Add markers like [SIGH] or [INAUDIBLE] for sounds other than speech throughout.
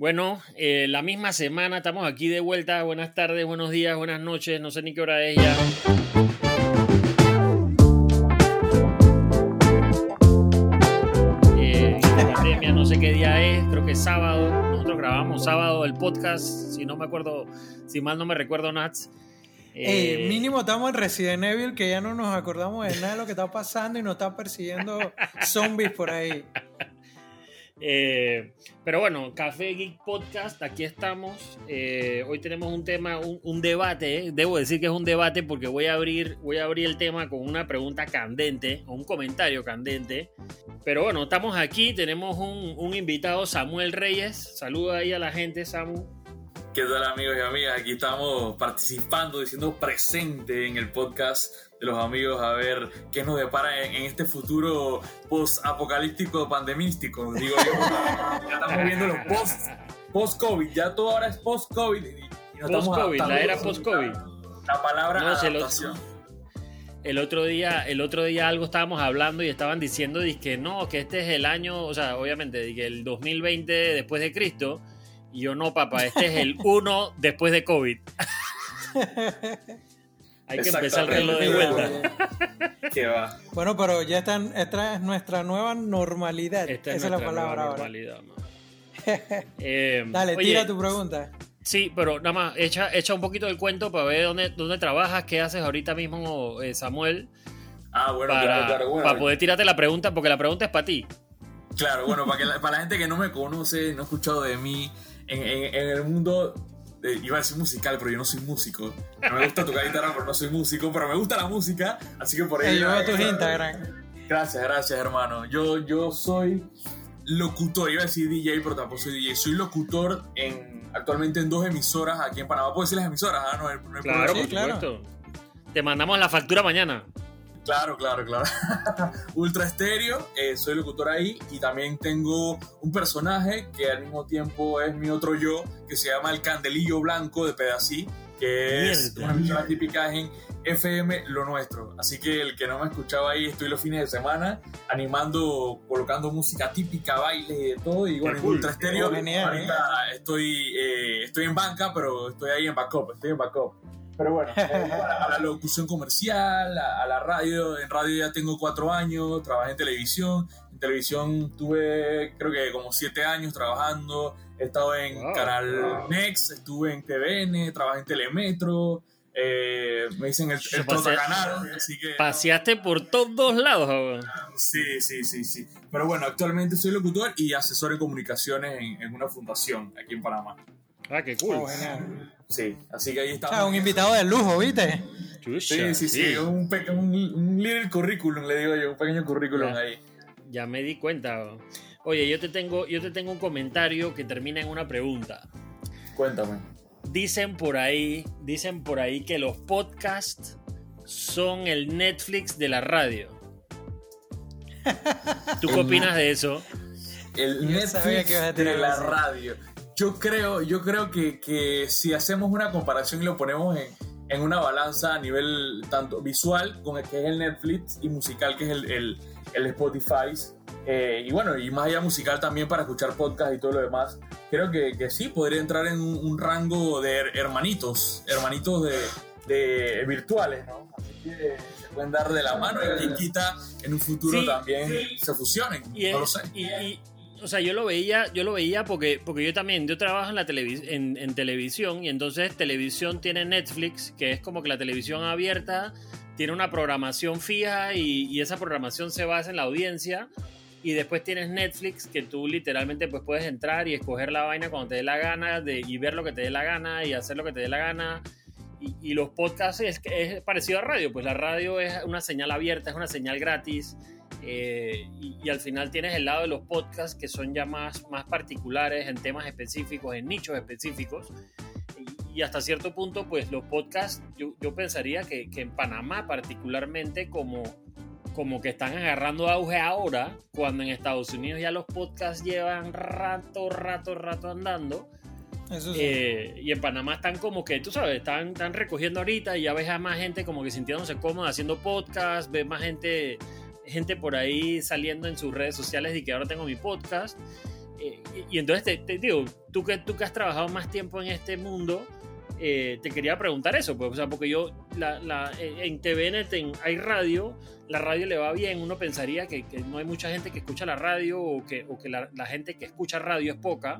Bueno, eh, la misma semana estamos aquí de vuelta. Buenas tardes, buenos días, buenas noches. No sé ni qué hora es ya. Eh, pandemia, no sé qué día es, creo que es sábado. Nosotros grabamos sábado el podcast, si no me acuerdo, si mal no me recuerdo, Nats. Eh, mínimo estamos en Resident Evil que ya no nos acordamos de nada de lo que está pasando y nos está persiguiendo zombies por ahí. Eh, pero bueno, Café Geek Podcast, aquí estamos. Eh, hoy tenemos un tema, un, debate. Debo decir que es un debate porque voy a abrir, voy a abrir el tema con una pregunta candente, o un comentario candente. Pero bueno, estamos aquí, tenemos un, un invitado, Samuel Reyes. Saluda ahí a la gente, Samu. ¿Qué tal amigos y amigas? Aquí estamos participando, diciendo presente en el podcast de los amigos a ver qué nos depara en, este futuro post-apocalíptico pandemístico. Digo yo, ya estamos viendo los post, post-COVID, ya todo ahora es post-COVID. Post-COVID, la era post-COVID. La palabra no, adaptación. El otro día, el otro día algo estábamos hablando y estaban diciendo que no, que este es el año, o sea, obviamente, que el 2020 después de Cristo y yo no, papá, este es el [LAUGHS] 1 después de COVID. [LAUGHS] Hay que empezar el reloj de vuelta. [LAUGHS] ¿Qué va? Bueno, pero ya están, esta es nuestra nueva normalidad. Esa es, la palabra ahora. [LAUGHS] eh, Dale, tira tu pregunta. Sí, pero nada más, echa, echa un poquito del cuento para ver dónde, dónde trabajas, qué haces ahorita mismo, eh, Samuel. Ah, bueno, para, claro, claro. Bueno, para poder tirarte la pregunta, porque la pregunta es para ti. Claro, bueno, para, que la, para la gente que no me conoce, no ha escuchado de mí, en, el mundo iba a decir musical, pero yo no soy músico. No me gusta tocar guitarra, pero no soy músico, pero me gusta la música, así que por ello. Hey, tus Instagram. Gracias, gracias, hermano. Yo, yo soy locutor, iba a decir DJ, pero tampoco soy DJ. Soy locutor en, actualmente en dos emisoras aquí en Panamá. ¿Puedo decir las emisoras? Ah, no, no, claro, por supuesto. Te mandamos la factura mañana. Claro, claro, claro. [LAUGHS] Ultra Estéreo, eh, soy locutor ahí y también tengo un personaje que al mismo tiempo es mi otro yo, que se llama el Candelillo Blanco de Pedací, que es una emisora típica en FM Lo Nuestro. Así que el que no me escuchaba ahí, estoy los fines de semana animando, colocando música típica, baile de todo. Y bueno, en Ultra Estéreo, ahorita ¿eh? estoy, eh, estoy en banca, pero estoy ahí en backup, estoy en backup. Pero bueno, [LAUGHS] a la locución comercial, a, la radio. En radio ya tengo cuatro años, trabajé en televisión. En televisión tuve, creo que como siete años trabajando. He estado en Canal Next, estuve en TVN, trabajé en Telemetro. Eh, me dicen el, el canal, así que... Paseaste por todos lados. Sí, sí, sí, sí. Pero bueno, actualmente soy locutor y asesor en comunicaciones en, en una fundación aquí en Panamá. Ah, qué cool. Oh, sí, así que ahí está. Ah, un invitado de lujo, ¿viste? sí, sí, sí, Un, un, little currículum, le digo yo, un pequeño currículum ahí. Ya me di cuenta. Oye, yo te tengo, yo te tengo un comentario que termina en una pregunta. Cuéntame. Dicen por ahí, dicen por ahí que los podcasts son el Netflix de la radio. ¿Tú qué opinas de eso? El Netflix de la radio yo creo, yo creo que, que, si hacemos una comparación y lo ponemos en, en, una balanza a nivel tanto visual, con el que es el Netflix, y musical, que es el, el, el Spotify, eh, y bueno, y más allá musical también para escuchar podcast y todo lo demás, creo que, que sí, podría entrar en un, rango de hermanitos, hermanitos de, de, virtuales, ¿no? Así que se pueden dar de la mano y quita en un futuro también se fusionen, no lo sé. Y, o sea, yo lo veía, yo lo veía porque, porque yo también, yo trabajo en, la en, televisión y entonces televisión tiene Netflix, que es como que la televisión abierta tiene una programación fija y, esa programación se basa en la audiencia y después tienes Netflix que tú literalmente pues puedes entrar y escoger la vaina cuando te dé la gana de, y ver lo que te dé la gana y hacer lo que te dé la gana. Y, y los podcasts es, es parecido a radio, pues la radio es una señal abierta, es una señal gratis eh, y, al final tienes el lado de los podcasts que son ya más, más particulares en temas específicos, en nichos específicos. Y, hasta cierto punto, pues los podcasts, yo, yo pensaría que, que, en Panamá particularmente como, como que están agarrando auge ahora, cuando en Estados Unidos ya los podcasts llevan rato, rato, rato andando. Eh, y en Panamá están como que, tú sabes, están, están recogiendo ahorita y ya ves a más gente como que sintiéndose cómoda haciendo podcast, ves más gente gente por ahí saliendo en sus redes sociales y que ahora tengo mi podcast. eh, y, entonces te, digo, tú que, tú que has trabajado más tiempo en este mundo, eh, te quería preguntar eso, pues, o sea, porque yo la, en TVN hay radio, la radio le va bien, uno pensaría que, no hay mucha gente que escucha la radio o que, o que la, gente que escucha radio es poca,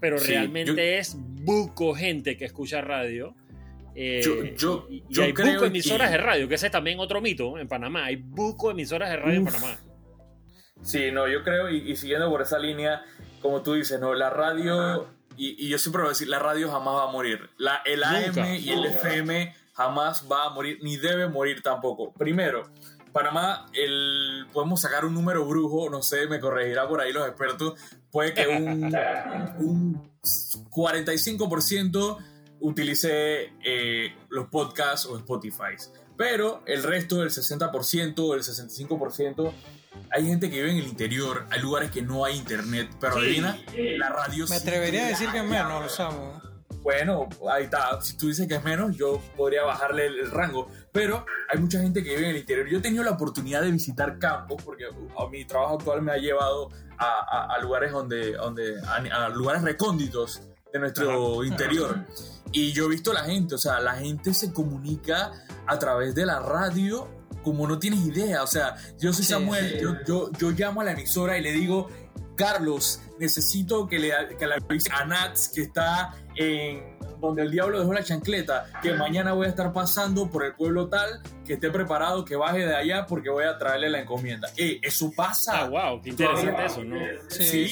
pero realmente es buco gente que escucha radio. Eh, yo, y, hay buco emisoras de radio, que ese es también otro mito en Panamá. Hay buco emisoras de radio en Panamá. Sí, no, yo creo, y, siguiendo por esa línea, como tú dices, no, la radio, y, yo siempre voy a decir, la radio jamás va a morir. La, el AM y el FM jamás va a morir, ni debe morir tampoco. Primero, Panamá, el, podemos sacar un número brujo, no sé, me corregirá por ahí los expertos, puede que un, [LAUGHS] un 45% utilice eh, los podcasts o Spotify. Pero el resto, el 60%, el 65%, hay gente que vive en el interior, hay lugares que no hay internet, pero adivina, la radio... Me atrevería a decir que es menos, lo sabemos. Bueno, ahí está. Si tú dices que es menos, yo podría bajarle el, rango. Pero hay mucha gente que vive en el interior. Yo he tenido la oportunidad de visitar campos, porque uh, mi trabajo actual me ha llevado a, lugares donde, donde a, lugares recónditos de nuestro interior. Y yo he visto a la gente, o sea, la gente se comunica a través de la radio como no tienes idea. O sea, yo soy Samuel, Yo, yo, yo, llamo a la emisora y le digo, Carlos, necesito que le, que le avise a Nats que está en donde el diablo dejó la chancleta, que mañana voy a estar pasando por el pueblo tal, que esté preparado, que baje de allá porque voy a traerle la encomienda. Eh, eso pasa. Ah, wow, qué interesante eso, ¿no? Sí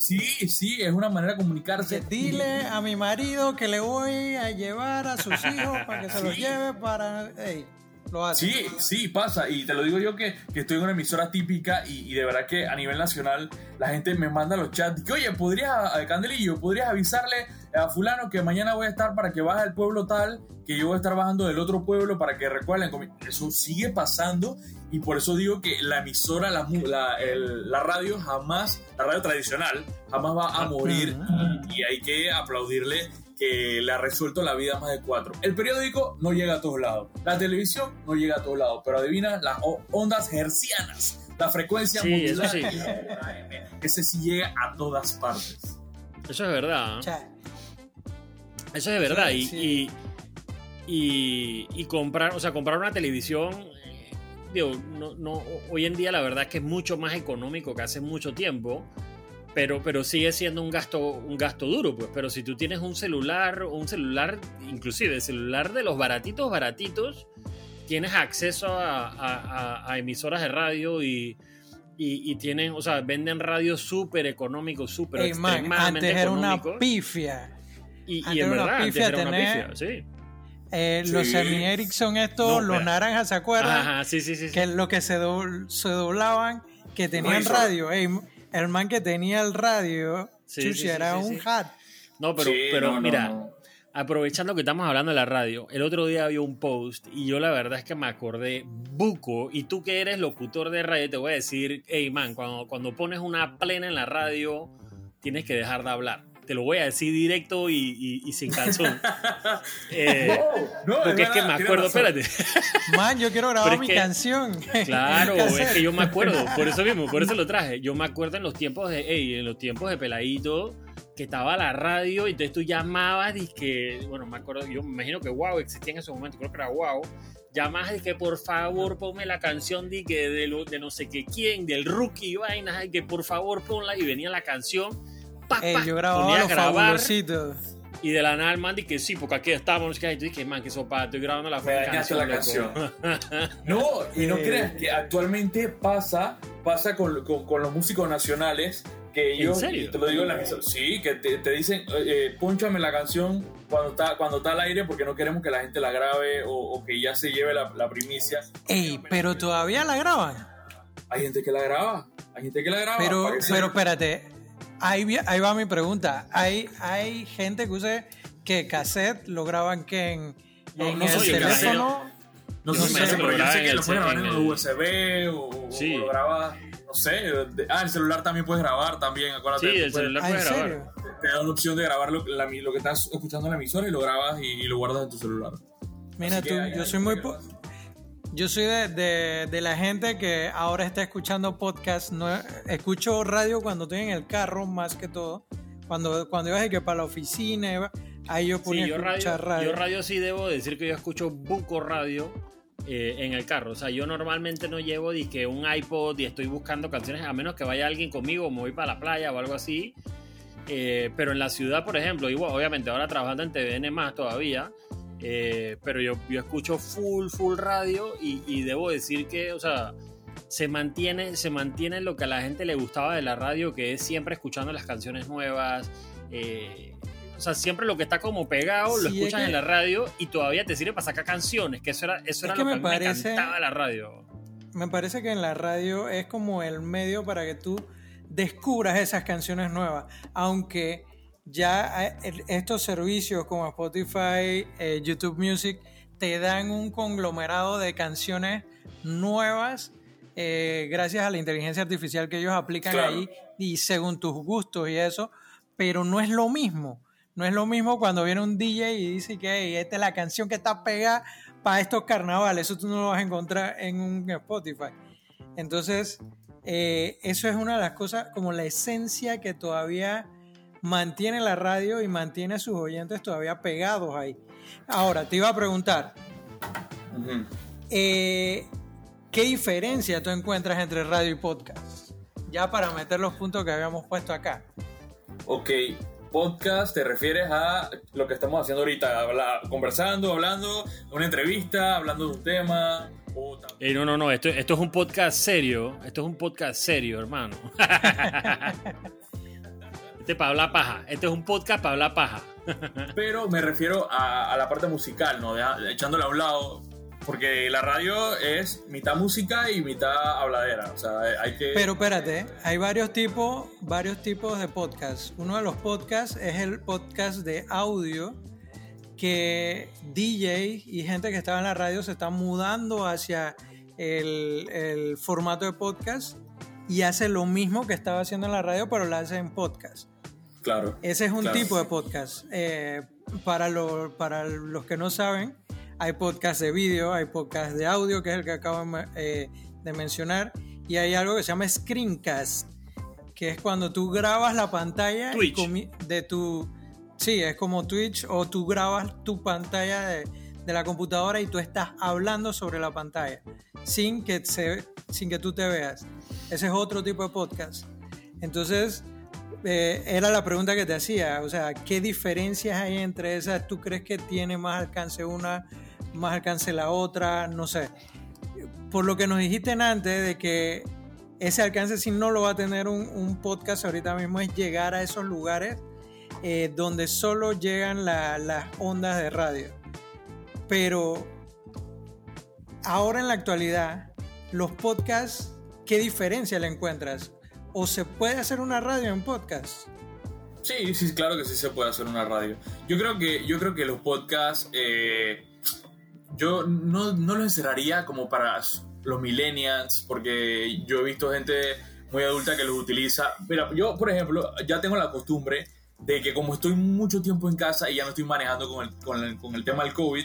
sí, sí, es una manera de comunicarse. Dile a mi marido que le voy a llevar a sus hijos para que se los lleve para... Sí, sí, pasa. Y te lo digo yo que, estoy en una emisora típica y, de verdad que a nivel nacional la gente me manda los chats que, oye, podrías, Candelillo, podrías avisarle a fulano que mañana voy a estar para que baje al pueblo tal, que yo voy a estar bajando del otro pueblo para que recuerden. Eso sigue pasando y por eso digo que la emisora, la, la, radio jamás, la radio tradicional, jamás va a morir y hay que aplaudirle que le ha resuelto la vida a más de cuatro. El periódico no llega a todos lados. La televisión no llega a todos lados. Pero adivina, las ondas hercianas, la frecuencia sí, eso sí. ese sí llega a todas partes. Eso es verdad. Eso es verdad. y, y, y, comprar, o sea, comprar una televisión eh, Digo, no, no, hoy en día la verdad es que es mucho más económico que hace mucho tiempo pero, pero sigue siendo un gasto, un gasto duro, pues. Pero si tú tienes un celular, un celular, inclusive celular de los baratitos, baratitos, tienes acceso a, emisoras de radio y, y, tienen, o sea, venden radio súper económico, súper extremadamente antes era una pifia. Y, y en verdad, antes era una pifia, sí. Eh, los Semi Ericsson estos, los naranjas, ¿se acuerdan? Ajá, sí, sí, sí. Que lo que se, se doblaban, que tenían radio el man que tenía el radio, sí, era un hat. No, pero, pero mira, aprovechando que estamos hablando de la radio, el otro día había un post y yo la verdad es que me acordé buco. Y tú que eres locutor de radio, te voy a decir, hey man, cuando, cuando pones una plena en la radio, tienes que dejar de hablar te lo voy a decir directo y, sin calzón. [LAUGHS] Eh, no, no, porque es, que me acuerdo, espérate. [LAUGHS] Man, yo quiero grabar mi canción. Claro, [LAUGHS] es que yo me acuerdo, por eso mismo, por eso lo traje. Yo me acuerdo en los tiempos de, hey, en los tiempos de peladito, que estaba la radio y entonces tú llamabas y que, bueno, me acuerdo, yo me imagino que wow existía en ese momento, creo que era wow. Llamas y que por favor ponme la canción de, que de, lo, de no sé qué quién, del rookie, vainas, y que por favor ponla y venía la canción eh, yo grababa los grabar, Y de la nada el man que sí, porque aquí estamos. Y dije, man, que sopa, estoy grabando la, canción, la canción. [LAUGHS] no, y no creas que actualmente pasa, pasa con, con, los músicos nacionales que yo te lo digo en la misa, sí, que te, te dicen, eh, ponchame la canción cuando está, cuando está al aire porque no queremos que la gente la grabe o, que ya se lleve la, la, primicia. Ey, pero todavía la graban. Hay gente que la graba, hay gente que la graba. Pero, pero espérate, Ahí, va mi pregunta. ¿Hay, hay gente que use que cassette lo graban que en, en el teléfono. No, sé, si pero yo sé que lo pueden grabar en un USB o, lo graba, no sé. ah, el celular también puedes grabar también, acuérdate. Sí, el celular puede grabar. Te da una opción de grabar lo, lo, que estás escuchando en la emisora y lo grabas y, lo guardas en tu celular. Mira tú, yo soy muy yo soy de, de, la gente que ahora está escuchando podcast. No, escucho radio cuando estoy en el carro, más que todo. Cuando, cuando ibas que para la oficina, ahí yo ponía yo radio, Yo radio sí debo decir que yo escucho buco radio eh, en el carro. O sea, yo normalmente no llevo que un iPod y estoy buscando canciones, a menos que vaya alguien conmigo, me voy para la playa o algo así. Eh, pero en la ciudad, por ejemplo, igual, obviamente ahora trabajando en TVN más todavía, eh, pero yo, yo escucho full, full radio y, debo decir que, o sea, se mantiene, se mantiene lo que a la gente le gustaba de la radio, que es siempre escuchando las canciones nuevas. Eh, o sea, siempre lo que está como pegado lo escuchas en la radio y todavía te sirve para sacar canciones, que eso era, eso era lo que me, parece, me encantaba la radio. Me parece que en la radio es como el medio para que tú descubras esas canciones nuevas, aunque ya eh, estos servicios como Spotify, eh, YouTube Music, te dan un conglomerado de canciones nuevas eh, gracias a la inteligencia artificial que ellos aplican ahí y según tus gustos y eso, pero no es lo mismo. No es lo mismo cuando viene un DJ y dice que esta es la canción que está pegada para estos carnavales. Eso tú no lo vas a encontrar en un Spotify. Entonces, eso es una de las cosas, como la esencia que todavía mantiene la radio y mantiene a sus oyentes todavía pegados ahí. Ahora, te iba a preguntar, eh, ¿qué diferencia tú encuentras entre radio y podcast? Ya para meter los puntos que habíamos puesto acá. Ok, podcast te refieres a lo que estamos haciendo ahorita, conversando, hablando, una entrevista, hablando de un tema. Eh, no, no, no, esto, esto es un podcast serio, esto es un podcast serio, hermano. [LAUGHS] Este para hablar paja. Este es un podcast para hablar paja. [LAUGHS] Pero me refiero a, la parte musical, ¿no? echándole a un lado. Porque la radio es mitad música y mitad habladera. O sea, hay que. Pero espérate, hay varios tipos, varios tipos de podcasts. Uno de los podcasts es el podcast de audio que DJ y gente que estaba en la radio se están mudando hacia el, el formato de podcast y hace lo mismo que estaba haciendo en la radio, pero lo hace en podcast. Claro. Ese es un tipo de podcast. Eh, para, lo, para los que no saben, hay podcast de vídeo, hay podcast de audio, que es el que acabo eh, de mencionar, y hay algo que se llama screencast, que es cuando tú grabas la pantalla de tu... Sí, es como Twitch, o tú grabas tu pantalla de, de la computadora y tú estás hablando sobre la pantalla, sin que, se, sin que tú te veas. Ese es otro tipo de podcast. Entonces, eh, era la pregunta que te hacía, o sea, ¿qué diferencias hay entre esas? ¿Tú crees que tiene más alcance una, más alcance la otra? No sé. Por lo que nos dijiste antes de que ese alcance si no lo va a tener un, podcast ahorita mismo es llegar a esos lugares eh, donde solo llegan las ondas de radio. Pero ahora en la actualidad, los podcasts ¿qué diferencia le encuentras? ¿O se puede hacer una radio en podcast? Sí, sí, claro que sí se puede hacer una radio. Yo creo que, yo creo que los podcasts, eh, yo no, no los encerraría como para los millennials, porque yo he visto gente muy adulta que los utiliza. Pero yo, por ejemplo, ya tengo la costumbre de que como estoy mucho tiempo en casa y ya no estoy manejando con el, con el, con el tema del COVID,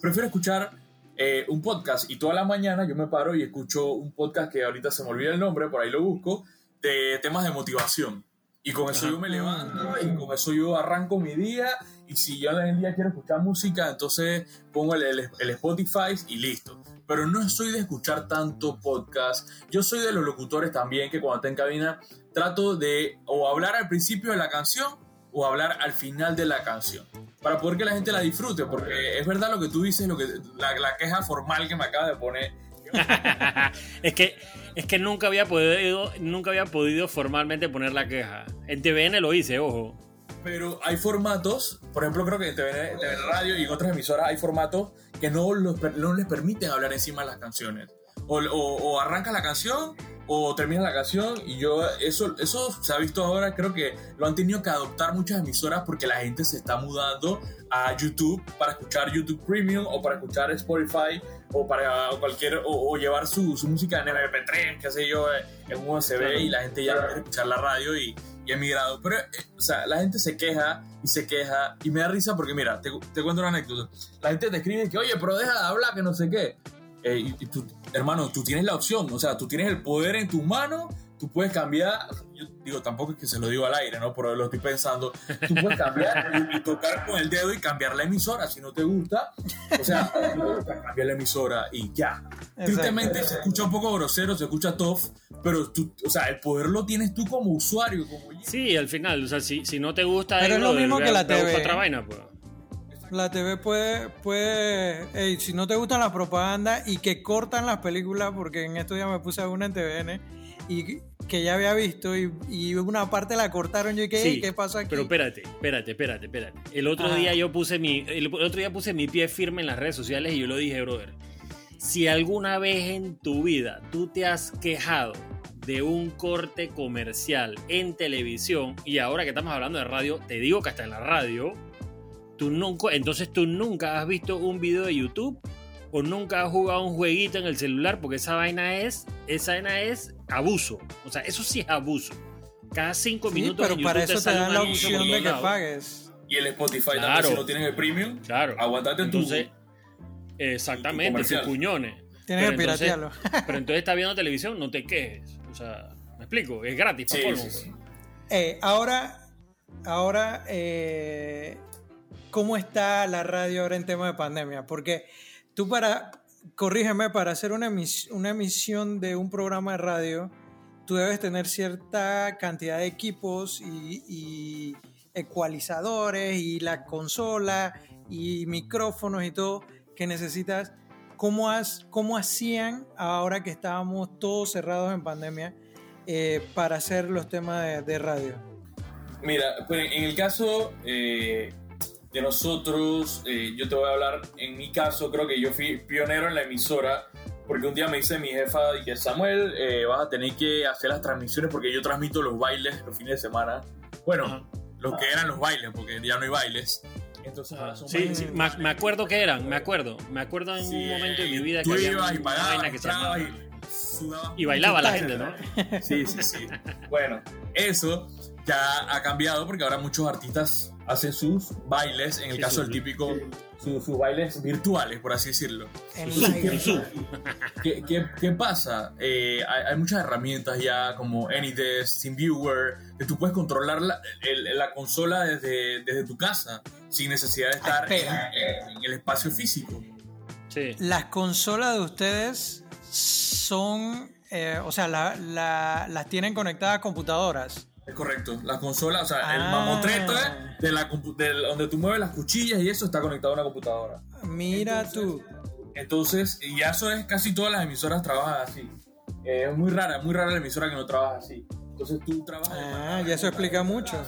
prefiero escuchar eh, un podcast y toda la mañana yo me paro y escucho un podcast que ahorita se me olvida el nombre, por ahí lo busco, de temas de motivación. Y con eso yo me levanto y con eso yo arranco mi día. Y si yo en el día quiero escuchar música, entonces pongo el, el, Spotify y listo. Pero no soy de escuchar tanto podcast. Yo soy de los locutores también que cuando estoy en cabina trato de o hablar al principio de la canción o hablar al final de la canción para poder que la gente la disfrute, porque es verdad lo que tú dices, lo que la, queja formal que me acaba de poner. [LAUGHS] es que es que nunca había podido nunca había podido formalmente poner la queja. En TVN lo hice, ojo. Pero hay formatos, por ejemplo, creo que en TVN, Radio y en otras emisoras hay formatos que no, no les permiten hablar encima de las canciones. O, arranca la canción o termina la canción y yo eso eso se ha visto ahora creo que lo han tenido que adoptar muchas emisoras porque la gente se está mudando a YouTube para escuchar YouTube Premium o para escuchar Spotify o para cualquier o, llevar su, su, música en MP3 qué sé yo en un USB y la gente ya quiere escuchar la radio y, y ha migrado pero eh, o sea la gente se queja y se queja y me da risa porque mira te, te cuento una anécdota. La gente te escribe que oye pero deja de hablar que no sé qué eh, y, tú, hermano, tú tienes la opción, o sea, tú tienes el poder en tu mano, tú puedes cambiar, yo digo, tampoco es que se lo digo al aire, ¿no? Pero lo estoy pensando, tú puedes cambiar y, tocar con el dedo y cambiar la emisora, si no te gusta, o sea, cambiar la emisora y ya. Tristemente se escucha un poco grosero, se escucha tough, pero tú, o sea, el poder lo tienes tú como usuario, como... Sí, al final, o sea, si, si no te gusta... Pero es lo mismo que la TV. Otra vaina, pues. La TV puede, puede si no te gustan las propagandas y que cortan las películas, porque en estos días me puse a una en TVN y que ya había visto y, una parte la cortaron yo y que ¿qué pasa aquí? Pero espérate, espérate, espérate, espérate. El otro día yo puse mi el otro día puse mi pie firme en las redes sociales y yo lo dije, brother. Si alguna vez en tu vida tú te has quejado de un corte comercial en televisión y ahora que estamos hablando de radio, te digo que hasta en la radio Tú nunca, entonces tú nunca has visto un video de YouTube o nunca has jugado un jueguito en el celular porque esa vaina es, esa vaina es abuso. O sea, eso sí es abuso. Cada cinco minutos. Pero para eso te, dan la opción de que pagues. Y el Spotify también, si no tienes el premium, claro. aguantate entonces, Exactamente, tus cuñones. Tienes que piratearlo. pero [LAUGHS] entonces estás viendo televisión, no te quejes. O sea, me explico, es gratis. Sí, sí, eh, ahora, ahora eh, cómo está la radio ahora en tema de pandemia, porque tú para, corrígeme, para hacer una, emisión de un programa de radio, tú debes tener cierta cantidad de equipos y, ecualizadores y la consola y micrófonos y todo que necesitas. ¿Cómo, has, cómo hacían ahora que estábamos todos cerrados en pandemia eh, para hacer los temas de, radio? Mira, pues en el caso, eh, nosotros, eh, yo te voy a hablar, en mi caso, creo que yo fui pionero en la emisora, porque un día me dice mi jefa, que Samuel, eh, vas a tener que hacer las transmisiones porque yo transmito los bailes los fines de semana. Bueno, los que eran los bailes, porque ya no hay bailes. Entonces, sí, sí me, acuerdo que eran, me acuerdo, me acuerdo en un momento de mi vida que había y pagabas, que se y, y bailaba la gente, ¿no? Sí, sí, sí. [LAUGHS] bueno, eso ya ha cambiado porque ahora muchos artistas hacen sus bailes, en el caso del típico, sus bailes virtuales, por así decirlo. ¿Qué, qué, qué pasa? Eh, hay, muchas herramientas ya como AnyDesk, TeamViewer, que tú puedes controlar la, la consola desde, desde, tu casa sin necesidad de estar en, el espacio físico. Las consolas de ustedes son, eh, o sea, la, las tienen conectadas a computadoras. Es correcto. La consola, o sea, el ah. mamotreto de, la, de donde tú mueves las cuchillas y eso está conectado a una computadora. Mira tú. Entonces, y ya eso es casi todas las emisoras trabajan así. Eh, es muy rara, muy rara la emisora que no trabaja así. Entonces tú trabajas. Ah, ya eso explica mucho.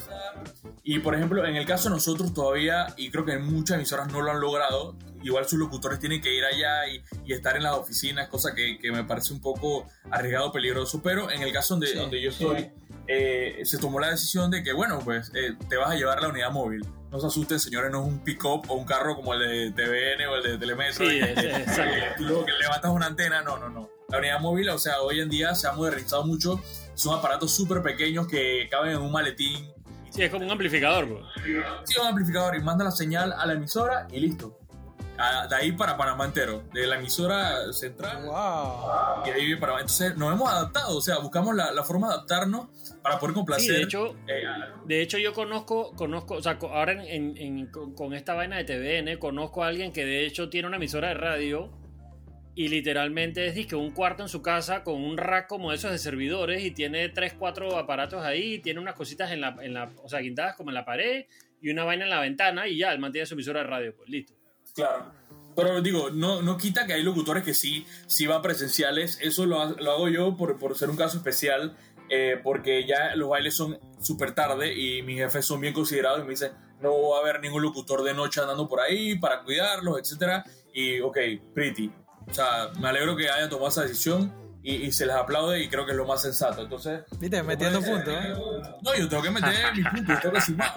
Y por ejemplo, en el caso de nosotros todavía, y creo que muchas emisoras no lo han logrado, igual sus locutores tienen que ir allá y, y estar en las oficinas, cosa que, que, me parece un poco arriesgado, peligroso. Pero en el caso donde, donde yo estoy. Eh, se tomó la decisión de que, bueno, pues eh, te vas a llevar la unidad móvil. No se asusten, señores, no es un pick-up o un carro como el de TVN o el de Telemetro. Sí, y, luego [LAUGHS] que levantas una antena, no, no, no. La unidad móvil, o sea, hoy en día se ha modernizado mucho. Son aparatos súper pequeños que caben en un maletín. Sí, es como un amplificador, bro. Sí, un amplificador y manda la señal a la emisora y listo de ahí para Panamá entero, de la emisora central. Wow. Y ahí para Entonces nos hemos adaptado, o sea, buscamos la, la forma de adaptarnos para poder complacer. de hecho, eh, de hecho yo conozco, conozco, o sea, ahora en, en, con esta vaina de TVN, conozco a alguien que de hecho tiene una emisora de radio y literalmente es que un cuarto en su casa con un rack como esos de servidores y tiene tres, cuatro aparatos ahí, tiene unas cositas en la, en la, o sea, guindadas como en la pared y una vaina en la ventana y ya, él mantiene su emisora de radio, pues listo. Claro. Pero digo, no, no quita que hay locutores que sí, sí van presenciales. Eso lo, lo hago yo por, por, ser un caso especial, eh, porque ya los bailes son súper tarde y mis jefes son bien considerados y me dicen, no va a haber ningún locutor de noche andando por ahí para cuidarlos, etc. Y, ok, pretty. O sea, me alegro que haya tomado esa decisión y, se les aplaude y creo que es lo más sensato. Entonces. Viste, metiendo puntos, ¿eh? No, yo tengo que meter mi punto, yo tengo que sumar.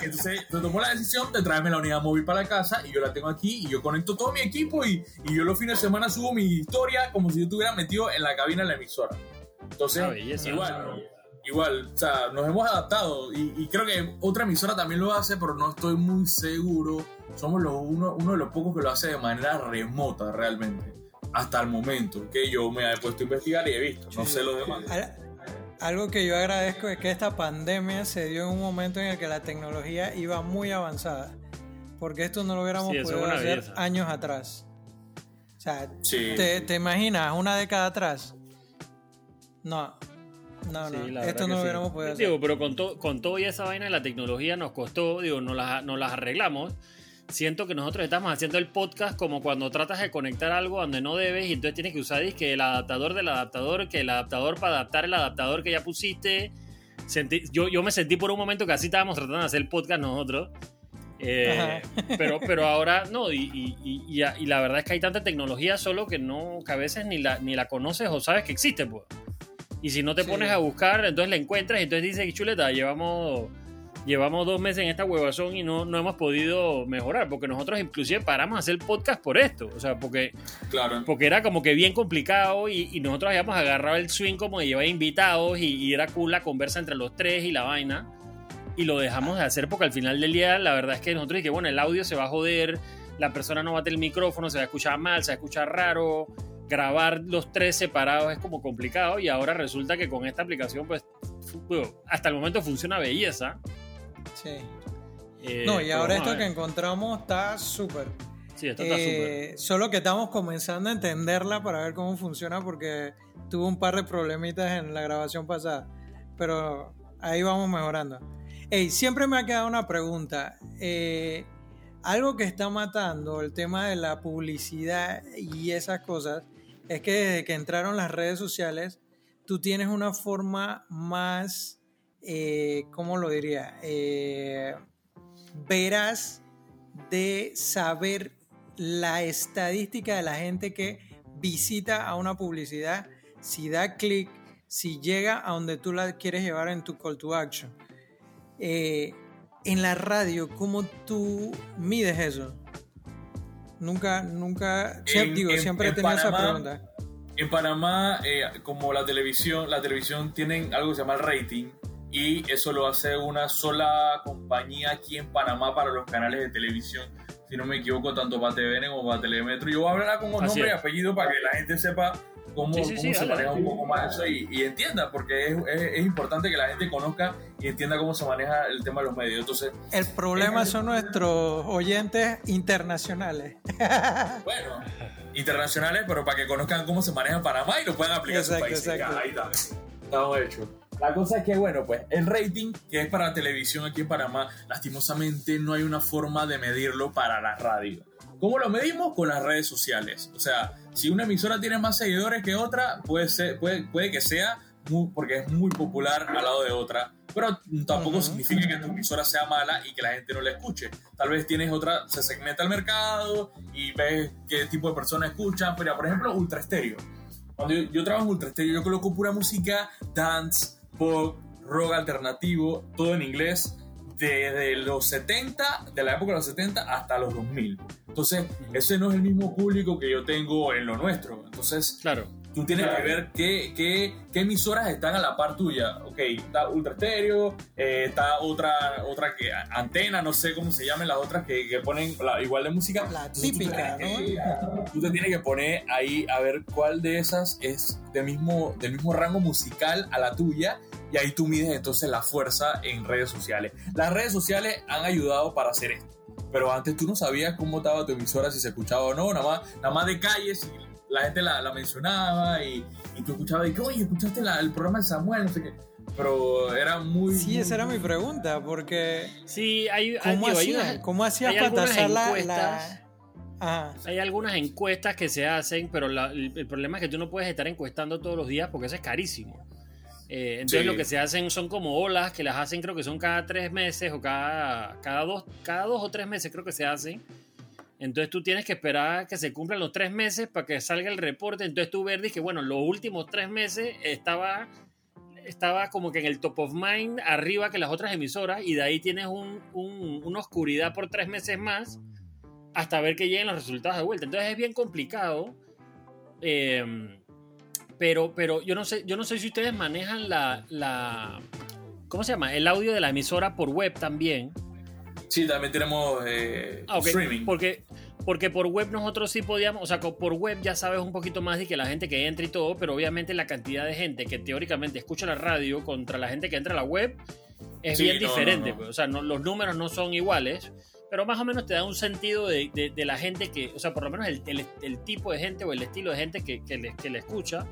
Entonces, se tomó la decisión de traerme la unidad móvil para la casa y yo la tengo aquí y yo conecto todo mi equipo y, y yo los fines de semana subo mi historia como si yo estuviera metido en la cabina de la emisora. Entonces, igual, igual, o sea, nos hemos adaptado y, y creo que otra emisora también lo hace, pero no estoy muy seguro. Somos los, uno, uno de los pocos que lo hace de manera remota realmente, hasta el momento que yo me he puesto a investigar y he visto, no sé lo demás. Al- Algo que yo agradezco es que esta pandemia se dio en un momento en el que la tecnología iba muy avanzada. Porque esto no lo hubiéramos Sí, podido hacer belleza. años atrás. O sea, Sí. ¿te, te imaginas una década atrás? No, no, Sí, no. Esto no lo hubiéramos sí. podido hacer. Digo, pero con, to- con todo y esa vaina de la tecnología nos costó, digo, nos las, nos las arreglamos. Siento que nosotros estamos haciendo el podcast como cuando tratas de conectar algo donde no debes y entonces tienes que usar que el adaptador del adaptador, que el adaptador para adaptar el adaptador que ya pusiste. Sentí- yo, yo me sentí por un momento que así estábamos tratando de hacer el podcast nosotros. Eh, [LAUGHS] pero, pero ahora no, y, y- y- y- y la verdad es que hay tanta tecnología solo que no, que a veces ni la, ni la conoces o sabes que existe, pues. Y si no te Sí. pones a buscar, entonces la encuentras y entonces dices, chuleta, llevamos, llevamos dos meses en esta huevazón y no, no hemos podido mejorar, porque nosotros inclusive paramos a hacer podcast por esto, o sea, porque, Claro. porque era como que bien complicado y, y nosotros habíamos agarrado el swing como de llevar invitados y, y era cool la conversa entre los tres y la vaina. Y lo dejamos de hacer porque al final del día la verdad es que nosotros dije, bueno, el audio se va a joder, la persona no va a tener el micrófono, se va a escuchar mal, se va a escuchar raro, grabar los tres separados es como complicado y ahora resulta que con esta aplicación pues hasta el momento funciona belleza. Sí. Eh, No, y ahora esto que encontramos está súper. Sí, esto está súper. Eh, solo que estamos comenzando a entenderla para ver cómo funciona porque tuve un par de problemitas en la grabación pasada. Pero ahí vamos mejorando. Ey, siempre me ha quedado una pregunta. Eh, algo que está matando el tema de la publicidad y esas cosas es que desde que entraron las redes sociales, tú tienes una forma más, eh, ¿cómo lo diría? Eh, veraz de saber la estadística de la gente que visita a una publicidad, si da clic, si llega a donde tú la quieres llevar en tu call to action. Eh, en la radio, ¿cómo tú mides eso? Nunca, nunca, En- digo, en- siempre he en tenido esa pregunta. En Panamá, eh, como la televisión, la televisión tienen algo que se llama el rating y eso lo hace una sola compañía aquí en Panamá para los canales de televisión. Si no me equivoco, tanto para TVN como para Telemetro. Yo voy a hablar con nombre y apellido para que la gente sepa cómo, Sí, sí, cómo sí, se maneja un poco más eso y, y entienda, porque es, es- es importante que la gente conozca y entienda cómo se maneja el tema de los medios. Entonces, El problema son nuestros oyentes internacionales. [LAUGHS] bueno, internacionales, pero para que conozcan cómo se maneja Panamá y lo puedan aplicar en su Exacto, país. exacto. Ya, ahí está. Estamos hechos. La cosa es que, bueno, pues el rating que es para televisión aquí en Panamá, lastimosamente no hay una forma de medirlo para la radio. ¿Cómo lo medimos? Con las redes sociales. O sea, si una emisora tiene más seguidores que otra, puede, ser, puede, puede que sea muy- porque es muy popular al lado de otra. Pero tampoco significa que tu emisora sea mala y que la gente no la escuche. Tal vez tienes otra, se segmenta el mercado y ves qué tipo de personas escuchan. Pero, por ejemplo, Ultra Estéreo. Cuando yo, yo trabajo en Ultra Estéreo, yo coloco pura música, dance, pop, rock alternativo, todo en inglés, desde los 70, de la época de los 70 hasta los 2000. Entonces, ese no es el mismo público que yo tengo en lo nuestro. Entonces, Claro. Tú tienes que ver qué, qué, qué emisoras están a la par tuya. Ok, está Ultra Stereo, eh, está otra, otra que antena, no sé cómo se llaman las otras que, que ponen la, igual de música. La Entonces, tú típica, tienes que- Tú te tienes que poner ahí a ver cuál de esas es del mismo, del mismo rango musical a la tuya y ahí tú mides entonces la fuerza en redes sociales. Las redes sociales han ayudado para hacer esto. Pero antes tú no sabías cómo estaba tu emisora, si se escuchaba o no, nada más, nada más de calles y la gente la, la mencionaba y, y tú escuchabas y que, oye, escuchaste la- el programa de Samuel, no sé qué. Pero era muy... Sí, esa era mi pregunta, porque Sí, hay, hay- ¿cómo digo, hay hacías? unas- ¿Cómo hacías hay para algunas tasar la, encuestas. la- Ajá. Hay algunas encuestas que se hacen, pero la- el, el problema es que tú no puedes estar encuestando todos los días porque eso es carísimo. Eh, entonces Sí. lo que se hacen son como olas que las hacen creo que son cada tres meses o cada, cada, dos, cada dos o tres meses creo que se hacen. Entonces tú tienes que esperar que se cumplan los tres meses para que salga el reporte. Entonces tú ver que bueno, los últimos tres meses estaba, estaba como que en el top of mind arriba que las otras emisoras y de ahí tienes un- un- una oscuridad por tres meses más hasta ver que lleguen los resultados de vuelta. Entonces es bien complicado. eh, pero, pero yo no sé, yo no sé si ustedes manejan la, la ¿cómo se llama? El audio de la emisora por web también. Sí, también tenemos eh, Ah, ok, streaming. Porque, porque por web nosotros sí podíamos, o sea, por web ya sabes un poquito más de que la gente que entra y todo, pero obviamente la cantidad de gente que teóricamente escucha la radio contra la gente que entra a la web es Sí, bien no, diferente. no, no. pues, O sea, los números no son iguales, pero más o menos te da un sentido de, de- de la gente que, o sea, por lo menos el, el- el tipo de gente o el estilo de gente que, que le, que le escucha,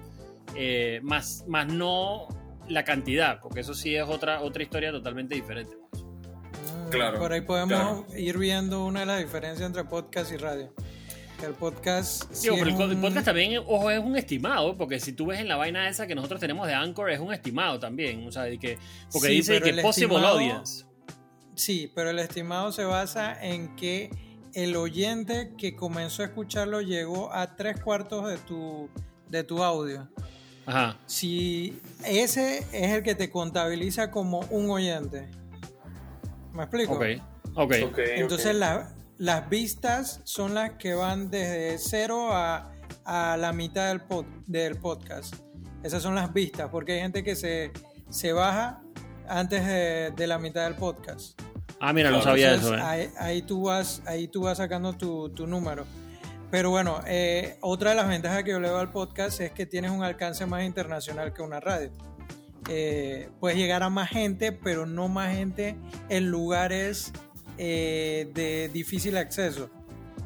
eh, más, más no la cantidad, porque eso sí es otra, otra historia totalmente diferente. Claro, Por ahí podemos claro. ir viendo una de las diferencias entre podcast y radio. Que el podcast. sí pero el un- podcast también, ojo, es un estimado, porque si tú ves en la vaina esa que nosotros tenemos de Anchor, es un estimado también. O sea, de que, porque Sí, dice que possible estimado- audience. Sí, pero el estimado se basa en que el oyente que comenzó a escucharlo llegó a tres cuartos de tu, de tu audio. Ajá. Si ese es el que te contabiliza como un oyente. ¿Me explico? Ok. Entonces ok. la- las vistas son las que van desde cero a, a la mitad del, pod- del podcast. Esas son las vistas, porque hay gente que se, se baja antes de, de la mitad del podcast. Ah, mira, no sabía Entonces, eso, ¿eh? ahí, ahí tú vas, ahí tú vas sacando tu, tu número. Pero bueno, eh, otra de las ventajas que yo le veo al podcast es que tienes un alcance más internacional que una radio. Eh, puedes llegar a más gente, pero no más gente en lugares eh, de difícil acceso,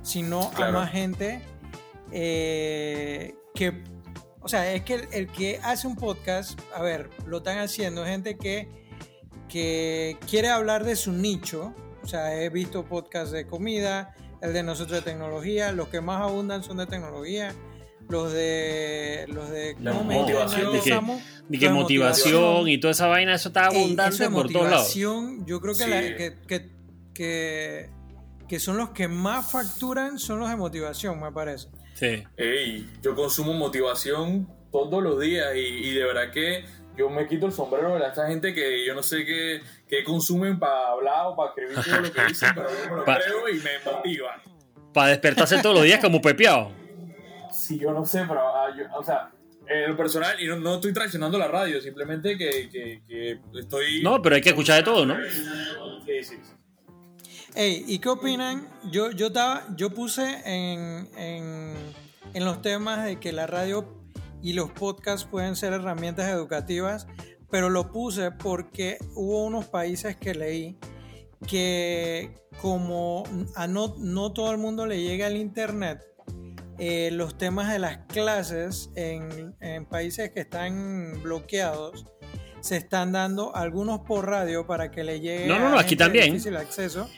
sino Claro. a más gente eh, que, o sea, es que el, el que hace un podcast, a ver, lo están haciendo gente que, que quiere hablar de su nicho, o sea, he visto podcasts de comida, el de nosotros de tecnología, los que más abundan son de tecnología, los de los de La ¿cómo me dijiste, motivación. De que- que motivación y toda esa vaina, eso está abundante eso de por todos lados. motivación, yo creo que, Sí. la- que, que, que, que son los que más facturan, son los de motivación, me parece. Sí. Ey, yo consumo motivación todos los días y, y de verdad que yo me quito el sombrero de esta gente que yo no sé qué, qué consumen para hablar o para escribir todo lo que dicen, pero yo me lo [LAUGHS] Pa- creo y me motivan. Para despertarse todos los días como pepeado. Sí, yo no sé, pero ah, yo- o sea, en lo personal, y no, no estoy traicionando la radio, simplemente que, que, que estoy... No, pero hay que escuchar de todo, ¿no? Sí, sí, sí. Ey, ¿y qué opinan? Yo, yo, estaba, yo puse en, en, en los temas de que la radio y los podcasts pueden ser herramientas educativas, pero lo puse porque hubo unos países que leí que como a no, no todo el mundo le llega el internet, eh, los temas de las clases en, en países que están bloqueados se están dando algunos por radio para que le llegue No, no, no, a aquí también. difícil acceso.